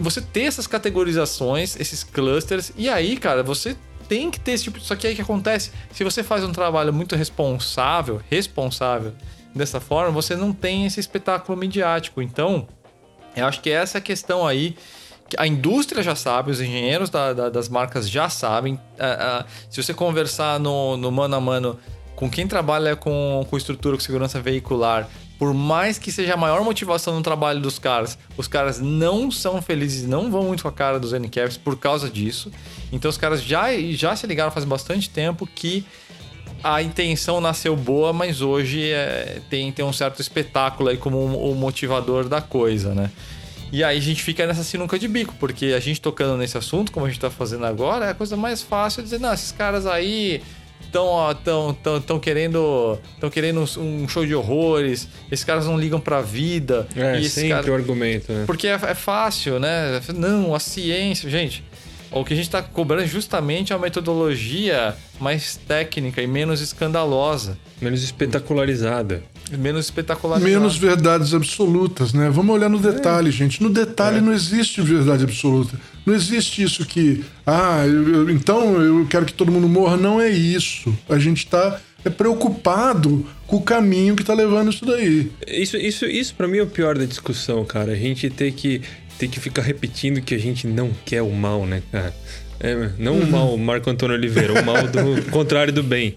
você ter essas categorizações, esses clusters, e aí, cara, você tem que ter esse tipo de. Só que aí que acontece? Se você faz um trabalho muito responsável, responsável dessa forma, você não tem esse espetáculo midiático. Então, eu acho que essa questão aí. A indústria já sabe, os engenheiros da- da- das marcas já sabem. Ah, ah, se você conversar no, no mano a mano com quem trabalha com, com estrutura com segurança veicular, por mais que seja a maior motivação no trabalho dos caras, os caras não são felizes, não vão muito com a cara dos NCAPs por causa disso. Então os caras já, já se ligaram faz bastante tempo que a intenção nasceu boa, mas hoje é, tem, tem um certo espetáculo aí como o um, um motivador da coisa, né? E aí a gente fica nessa sinuca de bico, porque a gente tocando nesse assunto, como a gente tá fazendo agora, é a coisa mais fácil dizer, não, esses caras aí estão tão, tão, tão querendo estão querendo um show de horrores esses caras não ligam pra vida é e sempre cara... o argumento né? porque é, é, fácil né? Não a ciência gente o que a gente está cobrando é justamente a metodologia mais técnica e menos escandalosa. Menos espetacularizada. Menos espetacularizada. Menos verdades absolutas né? Vamos olhar no detalhe é. gente. No detalhe é. não existe verdade absoluta não existe isso que, ah, eu, eu, então eu quero que todo mundo morra. Não é isso. A gente está é preocupado com o caminho que está levando isso daí. Isso, isso, isso para mim é o pior da discussão, cara. A gente ter que, ter que ficar repetindo que a gente não quer o mal, né, cara? É, não o mal Marco Antônio Oliveira, o mal do contrário do bem.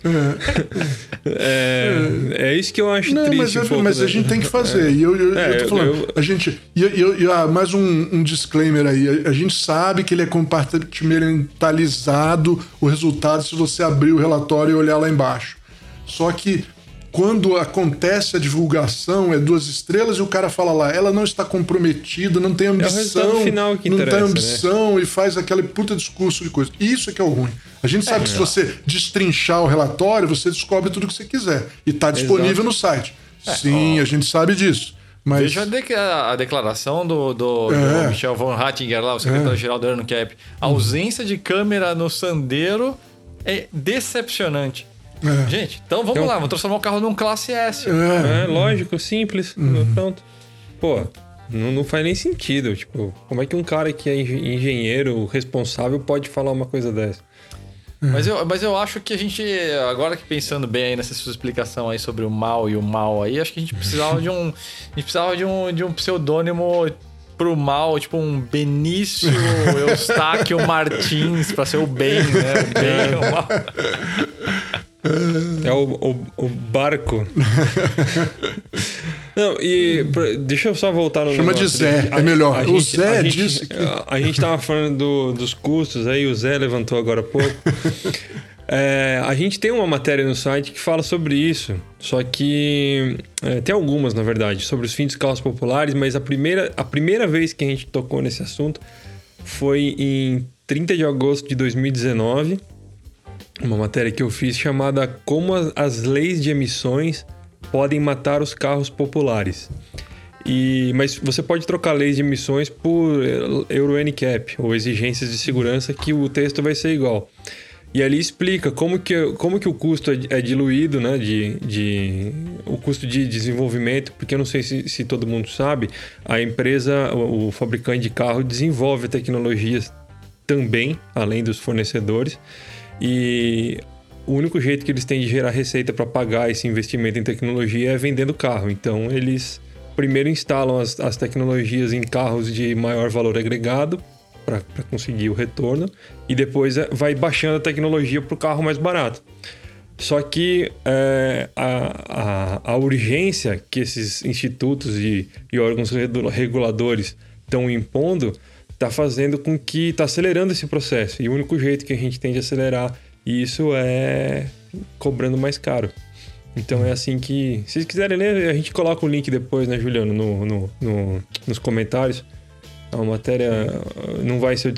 É, é, é isso que eu acho não, triste. Mas, um pouco, mas a gente tem que fazer. E eu, eu, é, eu tô falando, eu, a gente. E, e, e ah, mais um, um, disclaimer aí. A, a, gente sabe que ele é compartimentalizado o resultado se você abrir o relatório e olhar lá embaixo. Só que quando acontece a divulgação, é duas estrelas e o cara fala lá, ela não está comprometida, não tem ambição, é final que não tem né? ambição né? e faz aquele puta discurso de coisa. Isso é que é o ruim. A gente sabe é, que se você destrinchar o relatório, você descobre tudo que você quiser e está disponível Exato. no site. É, Sim, ó. a gente sabe disso. Mas... Veja a, declaração do, do, é. do Michel von Hattinger lá, o secretário-geral do ANCAP. A ausência de câmera no Sandero é decepcionante. É. Gente, então vamos então, lá, vamos transformar o carro num classe S. É, é lógico, simples. Uhum. Pronto. Pô, não, não, faz nem sentido. Tipo, como é que um cara que é engenheiro responsável pode falar uma coisa dessa? Mas eu, mas eu acho que a gente, agora que pensando bem aí nessa sua explicação aí sobre o mal e o mal aí, acho que a gente precisava de um. A gente precisava de um, de um pseudônimo pro mal, tipo um Benício Eustáquio Martins, pra ser o bem, né? O bem, o mal. É o, o, o barco. Não, e deixa eu só voltar no Chama de Zé, a, é melhor. A, o gente, Zé a disse que... A, a gente tava falando do, dos custos aí, o Zé levantou agora há pouco. É, a gente tem uma matéria no site que fala sobre isso, só que é, tem algumas, na verdade, sobre os fins dos carros populares, mas a primeira, a primeira vez que a gente tocou nesse assunto foi em 30 de agosto de 2019 uma matéria que eu fiz chamada Como as leis de emissões podem matar os carros populares. E, mas você pode trocar leis de emissões por Euro NCAP ou exigências de segurança que o texto vai ser igual. E ali explica como que, como que o custo é, é diluído, né? De, de, o custo de desenvolvimento, porque eu não sei se, se todo mundo sabe, a empresa, o, o fabricante de carro desenvolve tecnologias também, além dos fornecedores. E o único jeito que eles têm de gerar receita para pagar esse investimento em tecnologia é vendendo carro. Então, eles primeiro instalam as, as tecnologias em carros de maior valor agregado para conseguir o retorno e depois é, vai baixando a tecnologia para o carro mais barato. Só que é, a, a, a, urgência que esses institutos e, e órgãos reguladores estão impondo está fazendo com que está acelerando esse processo. E o único jeito que a gente tem de acelerar isso é cobrando mais caro. Então é assim que. Se vocês quiserem ler, a gente coloca o link depois, né, Juliano, no, no, no nos comentários. A matéria não vai ser.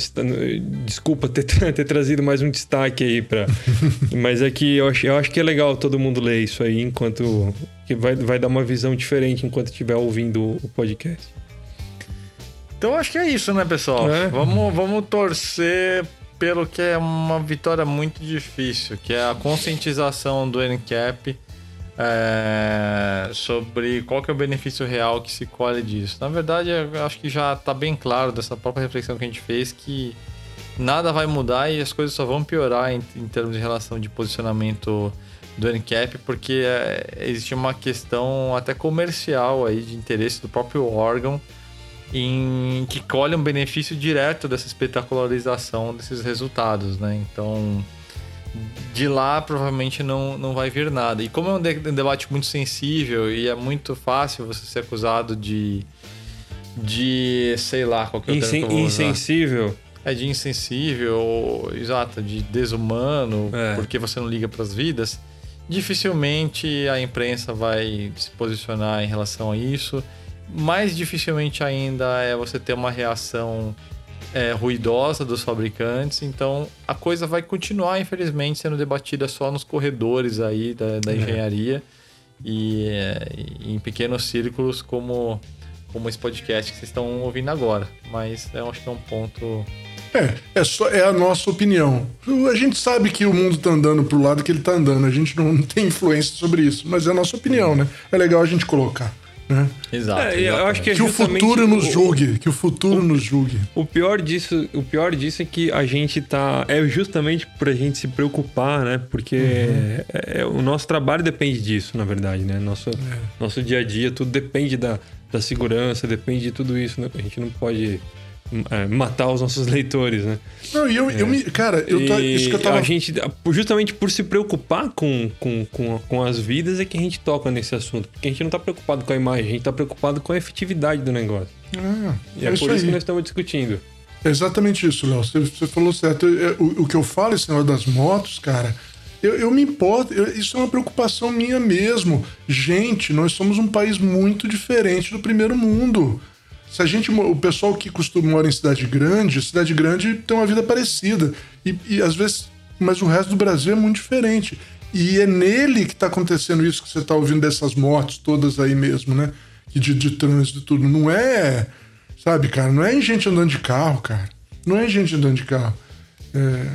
Desculpa ter, ter trazido mais um destaque aí para. Mas é que eu acho, eu acho que é legal todo mundo ler isso aí enquanto. que vai, vai dar uma visão diferente enquanto estiver ouvindo o podcast. Então acho que é isso, né, pessoal? É. Vamos, vamos torcer pelo que é uma vitória muito difícil, que é a conscientização do NCAP é, sobre qual que é o benefício real que se colhe disso. Na verdade, acho que já está bem claro dessa própria reflexão que a gente fez que nada vai mudar e as coisas só vão piorar em, em termos de relação de posicionamento do NCAP, porque é, existe uma questão até comercial aí de interesse do próprio órgão em que colhe um benefício direto dessa espetacularização desses resultados, né? Então, de lá provavelmente não, não vai vir nada. E como é um, de, um debate muito sensível e é muito fácil você ser acusado de. de. sei lá, qualquer Insen, eu vou usar. Insensível. É de insensível, ou, exato, de desumano, É. porque você não liga para as vidas. Dificilmente a imprensa vai se posicionar em relação a isso. Mais dificilmente ainda é você ter uma reação é, ruidosa dos fabricantes. Então a coisa vai continuar, infelizmente, sendo debatida só nos corredores aí da, da engenharia e, é, e em pequenos círculos como, como esse podcast que vocês estão ouvindo agora. Mas eu acho que é um ponto É, é, só, é a nossa opinião. A gente sabe que o mundo tá andando pro lado que ele tá andando. A gente não tem influência sobre isso, mas é a nossa opinião, né? É legal a gente colocar. Né? Exato. É, eu exatamente. acho que é Que o futuro nos o- julgue. Que o futuro nos julgue. O pior disso, o pior disso é que a gente tá. É justamente pra gente se preocupar, né? Porque Uhum. é- é- o nosso trabalho depende disso, na verdade, né? Nosso, É. nosso dia a dia, tudo depende da, da segurança, depende de tudo isso, né? A gente não pode matar os nossos leitores, né? Não, e eu, eu me. Cara, eu tá, isso que eu tava. a gente, justamente por se preocupar com, com, com, com as vidas, é que a gente toca nesse assunto. Porque a gente não tá preocupado com a imagem, a gente tá preocupado com a efetividade do negócio. Ah, E é, isso por isso que nós estamos discutindo. É exatamente isso, Léo. Você, você falou certo. Eu- O, o que eu falo, esse negócio das motos, cara, eu, eu me importo. eu- isso é uma preocupação minha mesmo. Gente, nós somos um país muito diferente do primeiro mundo. Se a gente, o pessoal que costuma morar em cidade grande, cidade grande tem uma vida parecida. E, e às vezes, mas o resto do Brasil é muito diferente. E é nele que está acontecendo isso que você está ouvindo dessas mortes todas aí mesmo, né? De, de trânsito e tudo. Não é, sabe, cara? Não é gente andando de carro, cara. Não é gente andando de carro. É,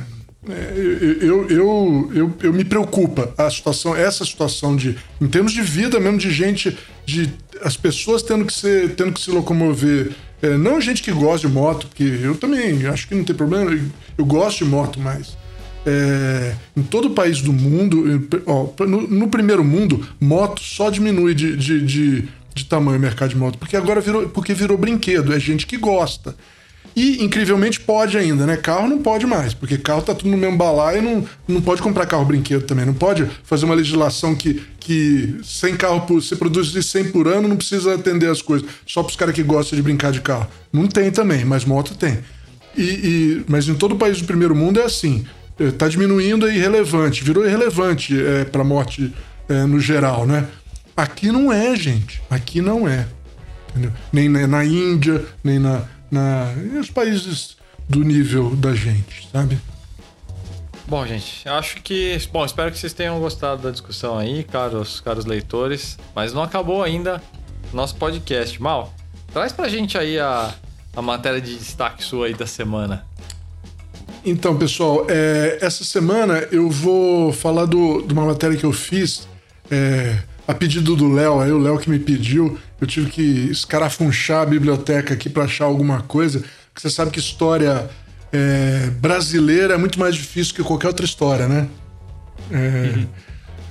eu, eu, eu, eu me preocupa a situação, essa situação de, em termos de vida mesmo, de gente, de as pessoas tendo que, ser, tendo que se locomover. É, não gente que gosta de moto, porque eu também acho que não tem problema, eu, eu gosto de moto, mas é, em todo o país do mundo, ó, no, no primeiro mundo, moto só diminui de, de, de, de tamanho o mercado de moto, porque agora virou, porque virou brinquedo, é gente que gosta. E, incrivelmente, pode ainda, né? Carro não pode mais, porque carro tá tudo no mesmo balaio não, não pode comprar carro brinquedo também. Não pode fazer uma legislação que, que 100 carro por, você produz de 100 por ano, não precisa atender as coisas. Só pros caras que gostam de brincar de carro. Não tem também, mas moto tem. E, e- mas em todo o país do primeiro mundo é assim. Eh, Tá diminuindo, é irrelevante. Virou irrelevante é, pra morte é, no geral, né? Aqui não é, gente. Aqui não é entendeu? Nem na, na Índia, nem na, na nos países do nível da gente, sabe? Bom, gente, acho que. Bom, espero que vocês tenham gostado da discussão aí, caros, caros leitores. Mas não acabou ainda nosso podcast. Mal, traz pra gente aí a, a matéria de destaque sua aí da semana. Então, pessoal, é, essa semana eu vou falar do, de uma matéria que eu fiz é, a pedido do Léo, aí o Léo que me pediu. Eu tive que escarafunchar a biblioteca aqui para achar alguma coisa. Porque você sabe que história é, brasileira é muito mais difícil que qualquer outra história, né? É,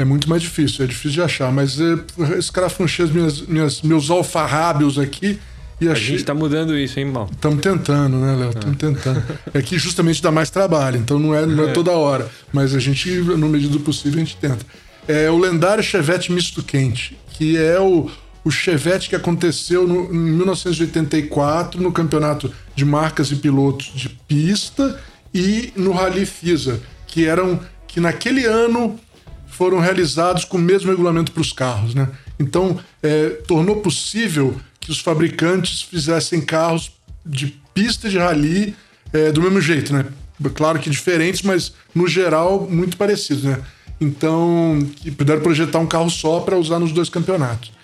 é muito mais difícil, é difícil de achar. Mas é, escarafunchei as minhas, minhas, meus alfarrábios aqui e A achei. gente tá mudando isso, hein, Mal? Estamos tentando, né, Léo? Estamos tentando. É que justamente dá mais trabalho, então não é, não é toda hora. Mas a gente, no medida do possível, a gente tenta. É o lendário Chevette misto quente, que é o, o Chevette que aconteceu no, em 1984 no campeonato de marcas e pilotos de pista e no Rally FISA, que eram que naquele ano foram realizados com o mesmo regulamento para os carros, né? Então, é, tornou possível que os fabricantes fizessem carros de pista de rally é, do mesmo jeito, né? Claro que diferentes, mas no geral muito parecidos, né? Então, que puderam projetar um carro só para usar nos dois campeonatos.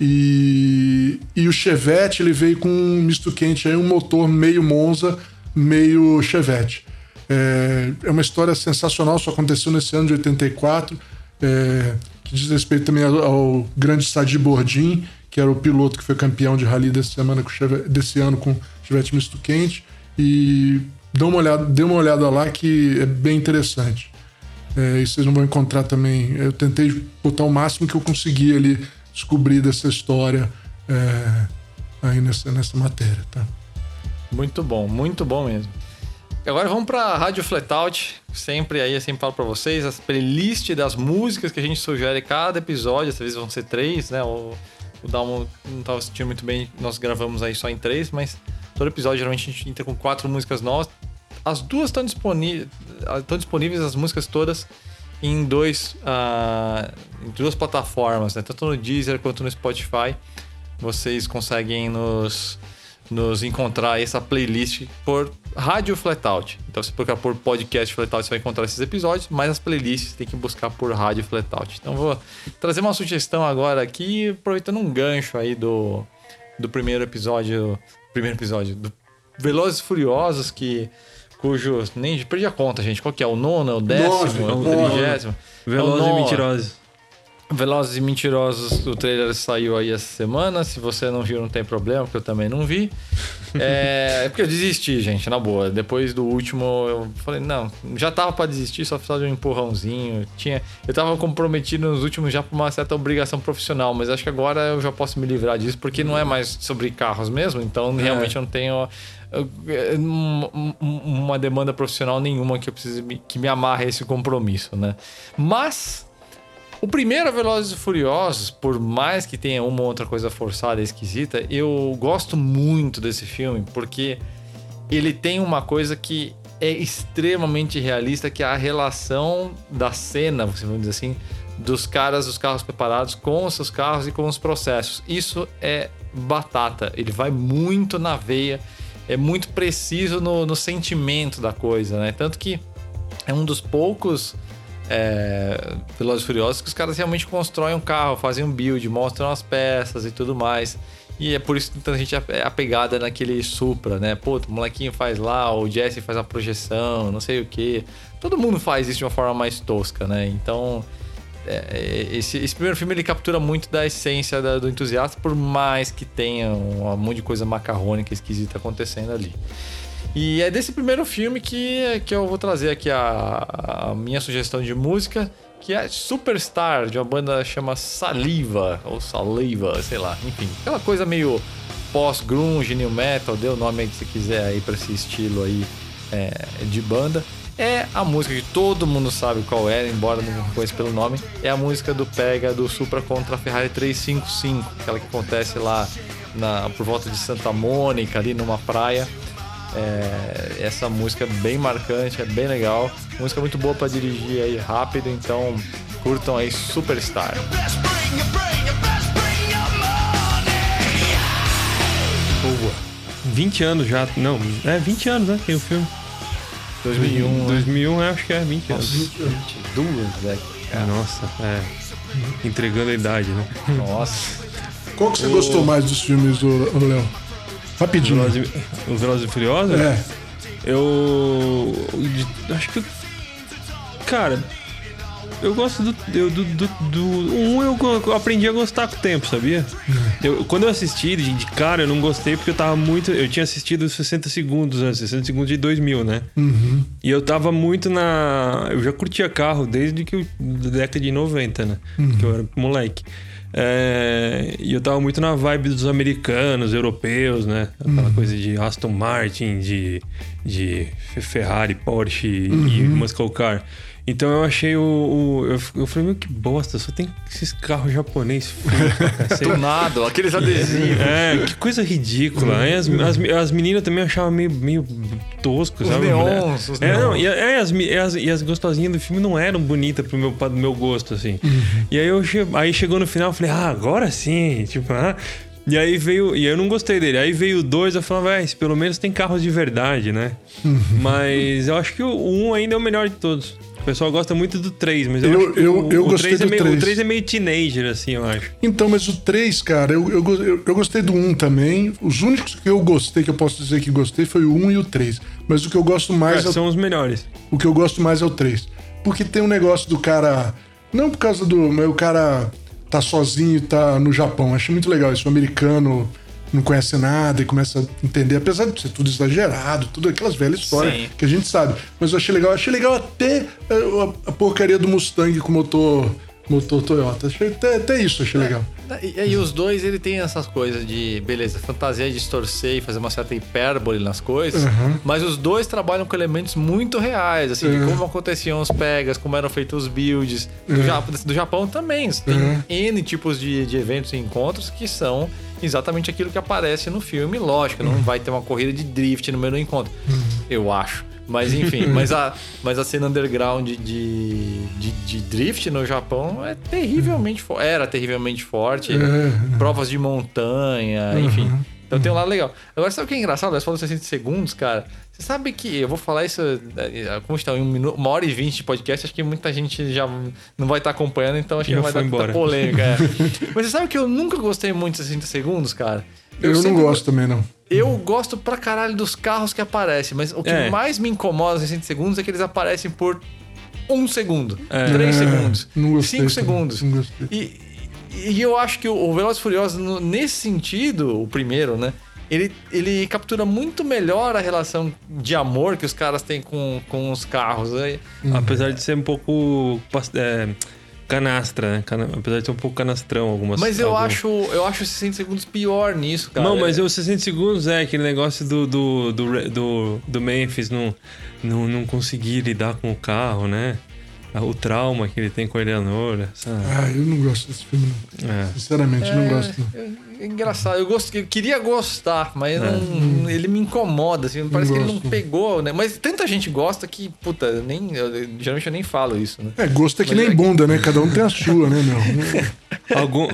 E, e o Chevette ele veio com um misto quente aí, um motor meio Monza, meio Chevette. É, é uma história sensacional, só aconteceu nesse ano de 84, é, que diz respeito também ao, ao grande Sadi Bordin, que era o piloto que foi campeão de rally desse, semana com Chevette- desse ano com Chevette misto quente. E dê uma olhada, dê uma olhada lá que é bem interessante. É, e vocês não vão encontrar também. Eu tentei botar o máximo que eu consegui ali descobrir dessa história é, aí nessa, nessa matéria, tá? Muito bom, muito bom mesmo. agora vamos pra Rádio Flatout. Sempre aí, eu sempre falo pra vocês, as playlists das músicas que a gente sugere cada episódio. Às vezes vão ser três, né? O, o Dalmo não tava sentindo muito bem, nós gravamos aí só em três, mas todo episódio geralmente a gente entra com quatro músicas novas. As duas estão disponíveis, estão disponíveis as músicas todas em dois uh, em duas plataformas, né? tanto no Deezer quanto no Spotify. Vocês conseguem nos, nos encontrar essa playlist por Rádio Flatout. Então, se procurar por podcast Flatout, você vai encontrar esses episódios, mas as playlists tem que buscar por Rádio Flatout. Então, vou trazer uma sugestão agora aqui, aproveitando um gancho aí do, do primeiro episódio. Primeiro episódio, do Velozes Furiosos, que cujo. Nem perdi a conta, gente. Qual que é? O nono, é o décimo, é o trigésimo? Velozes é e Mentirosos. Velozes e Mentirosos, o trailer saiu aí essa semana. Se você não viu, não tem problema, porque eu também não vi. É, é porque eu desisti, gente, na boa. Depois do último, eu falei, não, já tava para desistir, só precisava de um empurrãozinho. Tinha, eu tava comprometido nos últimos já por uma certa obrigação profissional, mas acho que agora eu já posso me livrar disso, porque não é mais sobre carros mesmo, então é. realmente eu não tenho uma demanda profissional nenhuma que eu precise que me amarre esse compromisso, né? Mas o primeiro Velozes e Furiosos, por mais que tenha uma ou outra coisa forçada e esquisita, eu gosto muito desse filme porque ele tem uma coisa que é extremamente realista, que é a relação da cena, vai dizer assim, dos caras dos carros preparados com os seus carros e com os processos. Isso é batata, ele vai muito na veia, é muito preciso no, no sentimento da coisa, né? Tanto que é um dos poucos é, Velozes e Furiosos que os caras realmente constroem um carro, fazem um build, mostram as peças e tudo mais. E é por isso que tanta gente é apegada naquele Supra, né? Pô, o molequinho faz lá, o Jesse faz a projeção, não sei o que. Todo mundo faz isso de uma forma mais tosca, né? Então, é, é, esse, esse, primeiro filme ele captura muito da essência da, do entusiasta, por mais que tenha um, um monte de coisa macarrônica esquisita acontecendo ali. E é desse primeiro filme que, que eu vou trazer aqui a, a minha sugestão de música, que é Superstar, de uma banda chama Saliva, ou Saliva, sei lá, enfim. Aquela coisa meio pós-grunge, new metal, dê o nome aí que você quiser aí pra esse estilo aí é, de banda. É a música que todo mundo sabe qual é, embora não conheça pelo nome. É a música do Pega do Supra contra a Ferrari 355, aquela que acontece lá na, por volta de Santa Mônica, ali numa praia. É, essa música é bem marcante, é bem legal. Música muito boa para dirigir aí rápido, então curtam aí Superstar. Boa. 20 anos já, não, é 20 anos, né? Tem o filme. 2001. 2001, né? acho que é 20 anos. 22, velho. Nossa, é. Entregando a idade, né? Nossa. Qual que você o... gostou mais dos filmes do Léo? Rapidinho. O Velozes e Furiosos? É. Eu. Acho que. Cara. Eu gosto do. Eu, do, do, do, um eu aprendi a gostar com o tempo, sabia? Eu, quando eu assisti de, de, cara, eu não gostei porque eu tava muito. Eu tinha assistido 60 segundos antes, 60 segundos de 2000, né? Uhum. E eu tava muito na. Eu já curtia carro desde que eu, da década de 90, né? Uhum. Que eu era moleque. É, e eu tava muito na vibe dos americanos, europeus, né? Aquela uhum. coisa de Aston Martin, de, de Ferrari, Porsche uhum. e Muscle Car. Então eu achei o. o eu, eu, falei, meu, que bosta, só tem esses carros japoneses Tunado, aqueles adesivos. É, que coisa ridícula. Aí as, as, as meninas também achavam meio, meio tosco, os sabe? Neons, os é, neons. não, e, é, as, e, as, e as gostosinhas do filme não eram bonitas pro meu, pro meu gosto, assim. Uhum. E aí, eu, aí chegou no final, eu falei, ah, agora sim. Tipo, ah. E aí veio. E eu não gostei dele. Aí veio o 2, eu falei, velho, pelo menos tem carros de verdade, né? Uhum. Mas eu acho que o 1 um ainda é o melhor de todos pessoal gosta muito do 3, mas eu, eu, acho eu, eu o, gostei 3 do é meio, 3. O 3 é meio teenager, assim, eu acho. Então, mas o 3, cara, eu, eu, eu, gostei do 1 também. Os únicos que eu gostei, que eu posso dizer que gostei, foi o 1 e o 3. Mas o que eu gosto mais... É, são os melhores. O que eu gosto mais é o 3. Porque tem um negócio do cara... Não por causa do... Mas o cara tá sozinho, tá no Japão. Achei muito legal isso. O americano não conhece nada e começa a entender, apesar de ser tudo exagerado, tudo aquelas velhas histórias Sim. que a gente sabe. Mas eu achei legal. Eu achei legal até eh, a, a porcaria do Mustang com motor motor Toyota. Achei, até, até isso achei legal. E, e os dois, ele tem essas coisas de, beleza, fantasia de distorcer e fazer uma certa hipérbole nas coisas, Uhum. mas os dois trabalham com elementos muito reais, assim, de Uhum. como aconteciam os pegas, como eram feitos os builds. Do, Uhum. Japão, do Japão também, tem Uhum. N tipos de, de eventos e encontros que são exatamente aquilo que aparece no filme. Lógico, Uhum. não vai ter uma corrida de drift no meio do encontro, eu acho. Mas enfim, mas, a, mas a cena underground de, de, de drift no Japão é terrivelmente era terrivelmente forte. É. Provas de montanha, Uhum. enfim. Então tem um lado legal. Agora, sabe o que é engraçado? Nós falamos 60 segundos, cara. Você sabe que eu vou falar isso. eh, Como está? Em um minuto, uma hora e vinte de podcast, acho que muita gente já não vai estar acompanhando, então acho que não vai dar embora. polêmica. é. Mas você sabe que eu nunca gostei muito de 60 segundos, cara? Eu, não sempre- gosto também, não. Eu gosto pra caralho dos carros que aparecem, mas o que É. mais me incomoda nos 60 segundos é que eles aparecem por um segundo, É. três É, segundos, não cinco também, segundos. não. E, e eu acho que o, Velozes Furiosos, nesse sentido, o primeiro, né? Ele, ele captura muito melhor a relação de amor que os caras têm com, com os carros. né? Apesar de ser um pouco é, canastra, né? Cana- Apesar de ser um pouco canastrão algumas Mas eu algumas- acho, eu acho os 60 segundos pior nisso, cara. Não, mas os 60 segundos é aquele negócio do, do, do, do, do Memphis não, não, não conseguir lidar com o carro, né? O trauma que ele tem com a Eleanor. Sabe? Ah, eu não gosto desse filme, não. É. Sinceramente, não gosto. Não. É, é engraçado, eu, gosto, eu queria gostar, mas É. não- ele me incomoda, assim, parece que ele não pegou, né? Mas tanta gente gosta que, puta, nem, eu- geralmente eu nem falo isso, né? É, gosto é que Mas nem é- bunda, né? Cada um tem a sua, né, meu? Algum...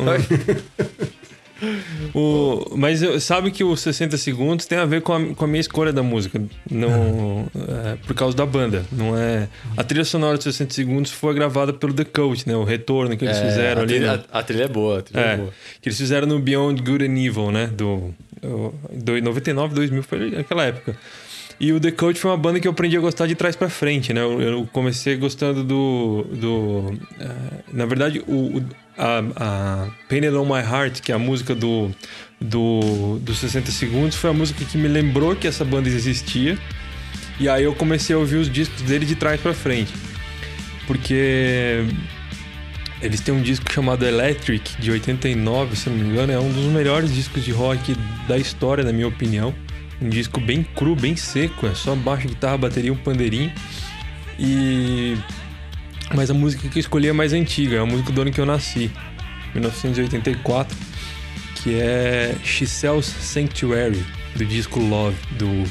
o... Mas eu- sabe que os 60 segundos tem a ver com a, com a minha escolha da música. Não, é, por causa da banda. Não é... A trilha sonora dos 60 segundos foi gravada pelo The Coach, né? O retorno que eles É, fizeram a ali. trilha, né? a, a trilha é boa, a trilha é, É, boa. que eles fizeram no Beyond Good and Evil, né? Do, do 99, 2000, foi aquela época. E o The Coach foi uma banda que eu aprendi a gostar de trás pra frente, né? Eu, eu comecei gostando do... do eh, na verdade, o- a, a on My Heart, que é a música do, do, dos 60 segundos, foi a música que me lembrou que essa banda existia. E aí eu comecei a ouvir os discos dele de trás pra frente. Porque eles têm um disco chamado Electric, de 89, se não me engano. É um dos melhores discos de rock da história, na minha opinião. Um disco bem cru, bem seco. É só baixo, guitarra, bateria e um pandeirinho. E... Mas a música que eu escolhi é mais antiga. É a música do ano que eu nasci. 1984. Que é She Sells Sanctuary, do disco Love, do,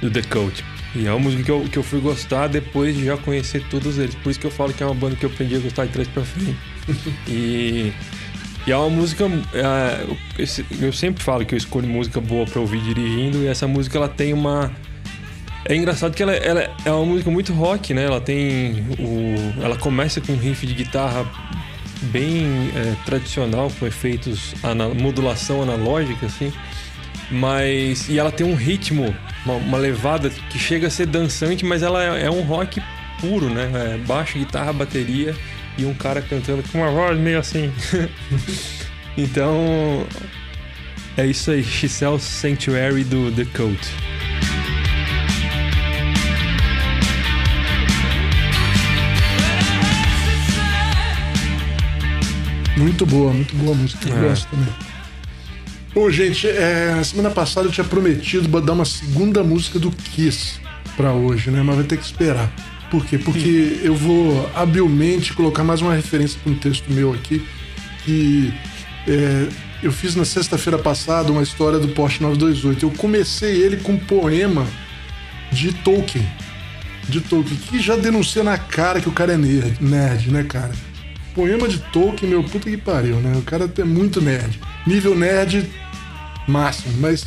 do The Coach. E é uma música que eu, que eu fui gostar depois de já conhecer todos eles. Por isso que eu falo que é uma banda que eu aprendi a gostar de trás pra frente. e, e é uma música. é, eu sempre falo que eu escolho música boa pra ouvir dirigindo. E essa música ela tem uma. É engraçado que ela, ela é uma música muito rock, né? Ela tem o. Ela começa com um riff de guitarra bem é, tradicional, com efeitos, ana, modulação analógica, assim. Mas. E ela tem um ritmo, uma, uma levada que chega a ser dançante, mas ela é, é um rock puro, né? É baixo, guitarra, bateria e um cara cantando com uma voz meio assim. então. É isso aí, She Sells Sanctuary do The Coat. Muito boa, muito boa a música. Eu É. gosto também. Bom, gente, é, semana passada eu tinha prometido dar uma segunda música do Kiss pra hoje, né? Mas vai ter que esperar. Por quê? Porque eu vou habilmente colocar mais uma referência para um texto meu aqui que é, eu fiz na sexta-feira passada uma história do Porsche 928. Eu comecei ele com um poema de Tolkien. De Tolkien, que já denuncia na cara que o cara é nerd, nerd né, cara? Poema de Tolkien, meu puta que pariu, né? O cara é muito nerd. Nível nerd máximo, mas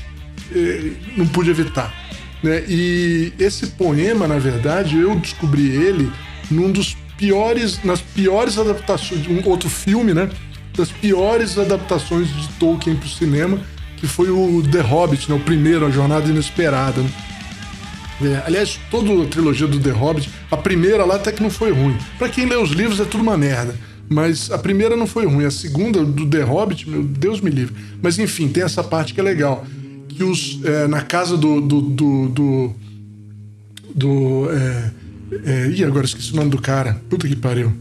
eh, não pude evitar. Né? E esse poema, na verdade, eu descobri ele num dos piores, nas piores adaptações, um outro filme, né? Das piores adaptações de Tolkien para o cinema, que foi o The Hobbit, né? O primeiro, A Jornada Inesperada. Né? É, aliás, toda a trilogia do The Hobbit, a primeira lá até que não foi ruim. Pra quem lê os livros é tudo uma merda. Mas a primeira não foi ruim. A segunda, do The Hobbit, meu Deus me livre. Mas enfim, tem essa parte que é legal. Que os, é, na casa do. do. do. do, do é, é, ih, agora esqueci o nome do cara. Puta que pariu.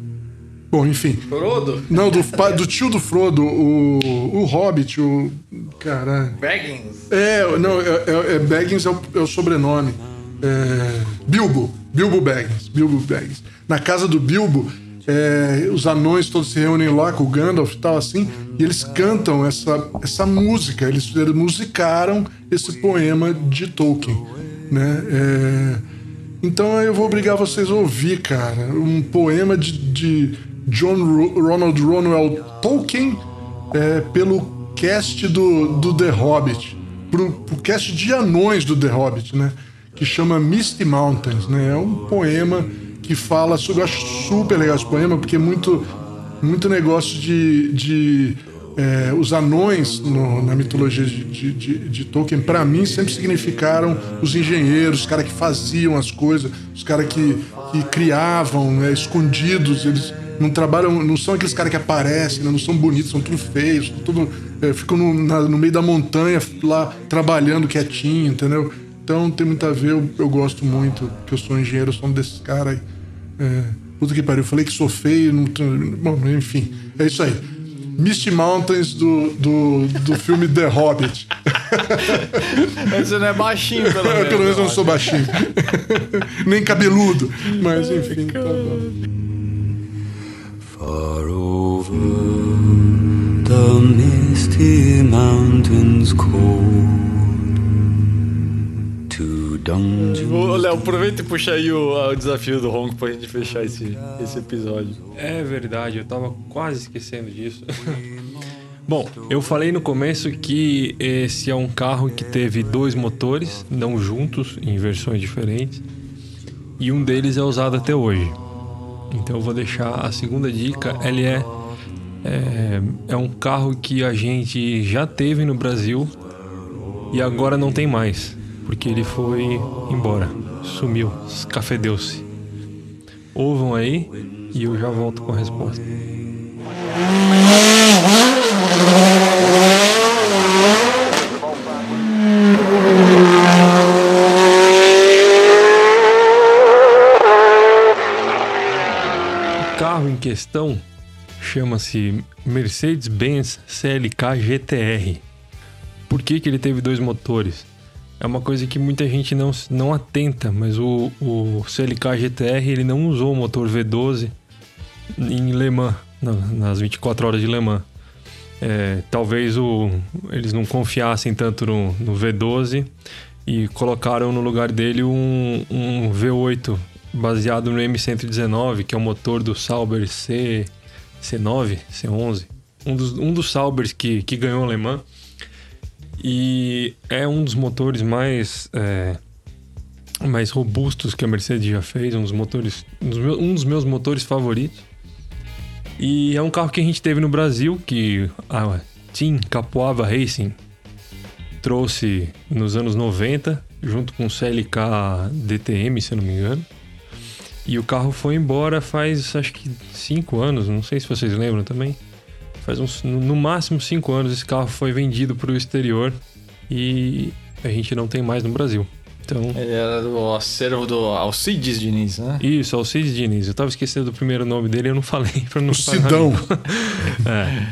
Bom, enfim. Frodo? Não, do, do tio do Frodo, o, o Hobbit, o. Caralho. Baggins. É, não, é, é- é Baggins é o, é o sobrenome. É, Bilbo. Bilbo Baggins. Bilbo Baggins. Na casa do Bilbo, é, os anões todos se reúnem lá com o Gandalf e tal assim, e eles cantam essa, essa música. Eles, eles musicaram esse poema de Tolkien, né? É, então eu vou obrigar vocês a ouvir, cara, um poema de, de John Ro- Ronald Ronwell Tolkien é, pelo cast do, do The Hobbit, pro, pro cast de anões do The Hobbit, né? Que chama Misty Mountains, né? É um poema que fala sobre. Eu acho super legal esse poema, porque é muito, muito negócio de. de é, os anões no- na mitologia de, de, de- de Tolkien, para mim, sempre significaram os engenheiros, os caras que faziam as coisas, os caras que, que criavam, né, escondidos, eles não trabalham, não são aqueles caras que aparecem, né, não são bonitos, são tudo feios, tudo, é, ficam no, na- no meio da montanha lá trabalhando quietinho, entendeu? Então tem muito a ver, eu, eu gosto muito, que eu sou engenheiro, eu sou um desses caras aí. É, puta que pariu, eu falei que sou feio, não, tô- bom, enfim, é isso aí. Misty Mountains do, do, do filme The Hobbit. Mas você não é baixinho, pelo menos. Pelo menos eu não sou baixinho. Nem cabeludo. Mas enfim, tá bom. Far over the misty mountains cold. Ô, Léo, aproveita e puxa aí o, o desafio do Ronco pra gente fechar esse, esse episódio. É verdade, eu tava quase esquecendo disso. Bom, eu falei no começo que esse é um carro que teve dois motores, não juntos, em versões diferentes, e um deles é usado até hoje. Então eu vou deixar a segunda dica. Ele é, é, é um carro que a gente já teve no Brasil e agora não tem mais, porque ele foi embora, sumiu, escafedeu-se. Ouvam aí e eu já volto com a resposta. O carro em questão chama-se Mercedes-Benz CLK GTR. Por que, que ele teve dois motores? É uma coisa que muita gente não, não atenta, mas o, o CLK GTR ele não usou o motor V12 em Le Mans, na- nas 24 horas de Le Mans. É, talvez o, eles não confiassem tanto no, no V12 e colocaram no lugar dele um, um V8 baseado no M119, que é o motor do Sauber C, C9, C11. Um dos, um dos Saubers que, que ganhou o Le Mans. E é um dos motores mais, é, mais robustos que a Mercedes já fez, um dos motores, um dos, meus, um dos meus motores favoritos. E é um carro que a gente teve no Brasil, que a Team Capoava Racing trouxe nos anos 90, junto com o CLK DTM, se eu não me engano. E o carro foi embora faz acho que 5 anos, não sei se vocês lembram também. Faz uns, no máximo 5 anos esse carro foi vendido para o exterior e a gente não tem mais no Brasil. Então, Ele era do acervo do Alcides Diniz, né? isso, Alcides Diniz. Eu tava esquecendo do primeiro nome dele, eu não falei para não Sidão. É.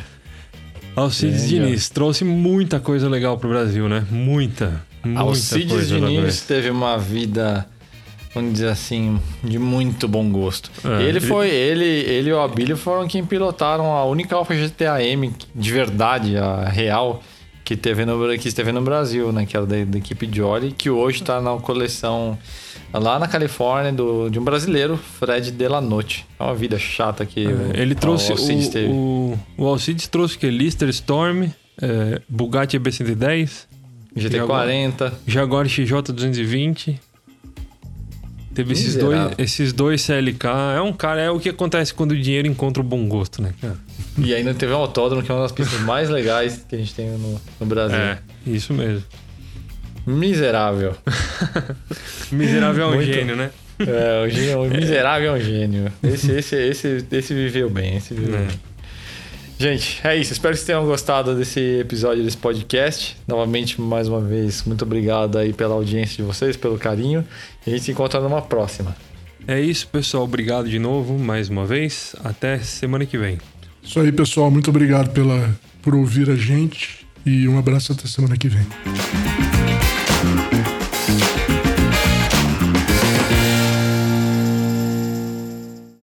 Alcides Entendi. Diniz trouxe muita coisa legal pro Brasil, né? Muita, muita Alcides coisa Diniz legal. teve uma vida, vamos dizer assim, de muito bom gosto. É, ele ele- foi, ele, ele e o Abílio foram quem pilotaram a única Alfa GTA M de verdade, a real, que teve no, que esteve no Brasil, né? Que era da, da equipe Jolly, que hoje está na coleção lá na Califórnia do, de um brasileiro, Fred Delanotte. É uma vida chata que o- Ele trouxe o Alcides teve. o, o Alcides trouxe o que? Lister Storm, é, Bugatti EB110, GT40. Jaguar XJ220. Teve esses dois, esses dois CLK. É um cara, é o que acontece quando o dinheiro encontra o bom gosto, né, cara? E ainda teve um autódromo, que é uma das pistas mais legais que a gente tem no, no Brasil. É, isso mesmo. Miserável. Miserável é um gênio, né? É, o, gênio, o miserável é um gênio. Esse, esse, esse, esse viveu bem, esse viveu É. bem. Gente, é isso. Espero que vocês tenham gostado desse episódio desse podcast. Novamente, mais uma vez, muito obrigado aí pela audiência de vocês, pelo carinho. E a gente se encontra numa próxima. É isso, pessoal. Obrigado de novo, mais uma vez. Até semana que vem. Isso aí, pessoal. Muito obrigado pela, por ouvir a gente. E um abraço até semana que vem.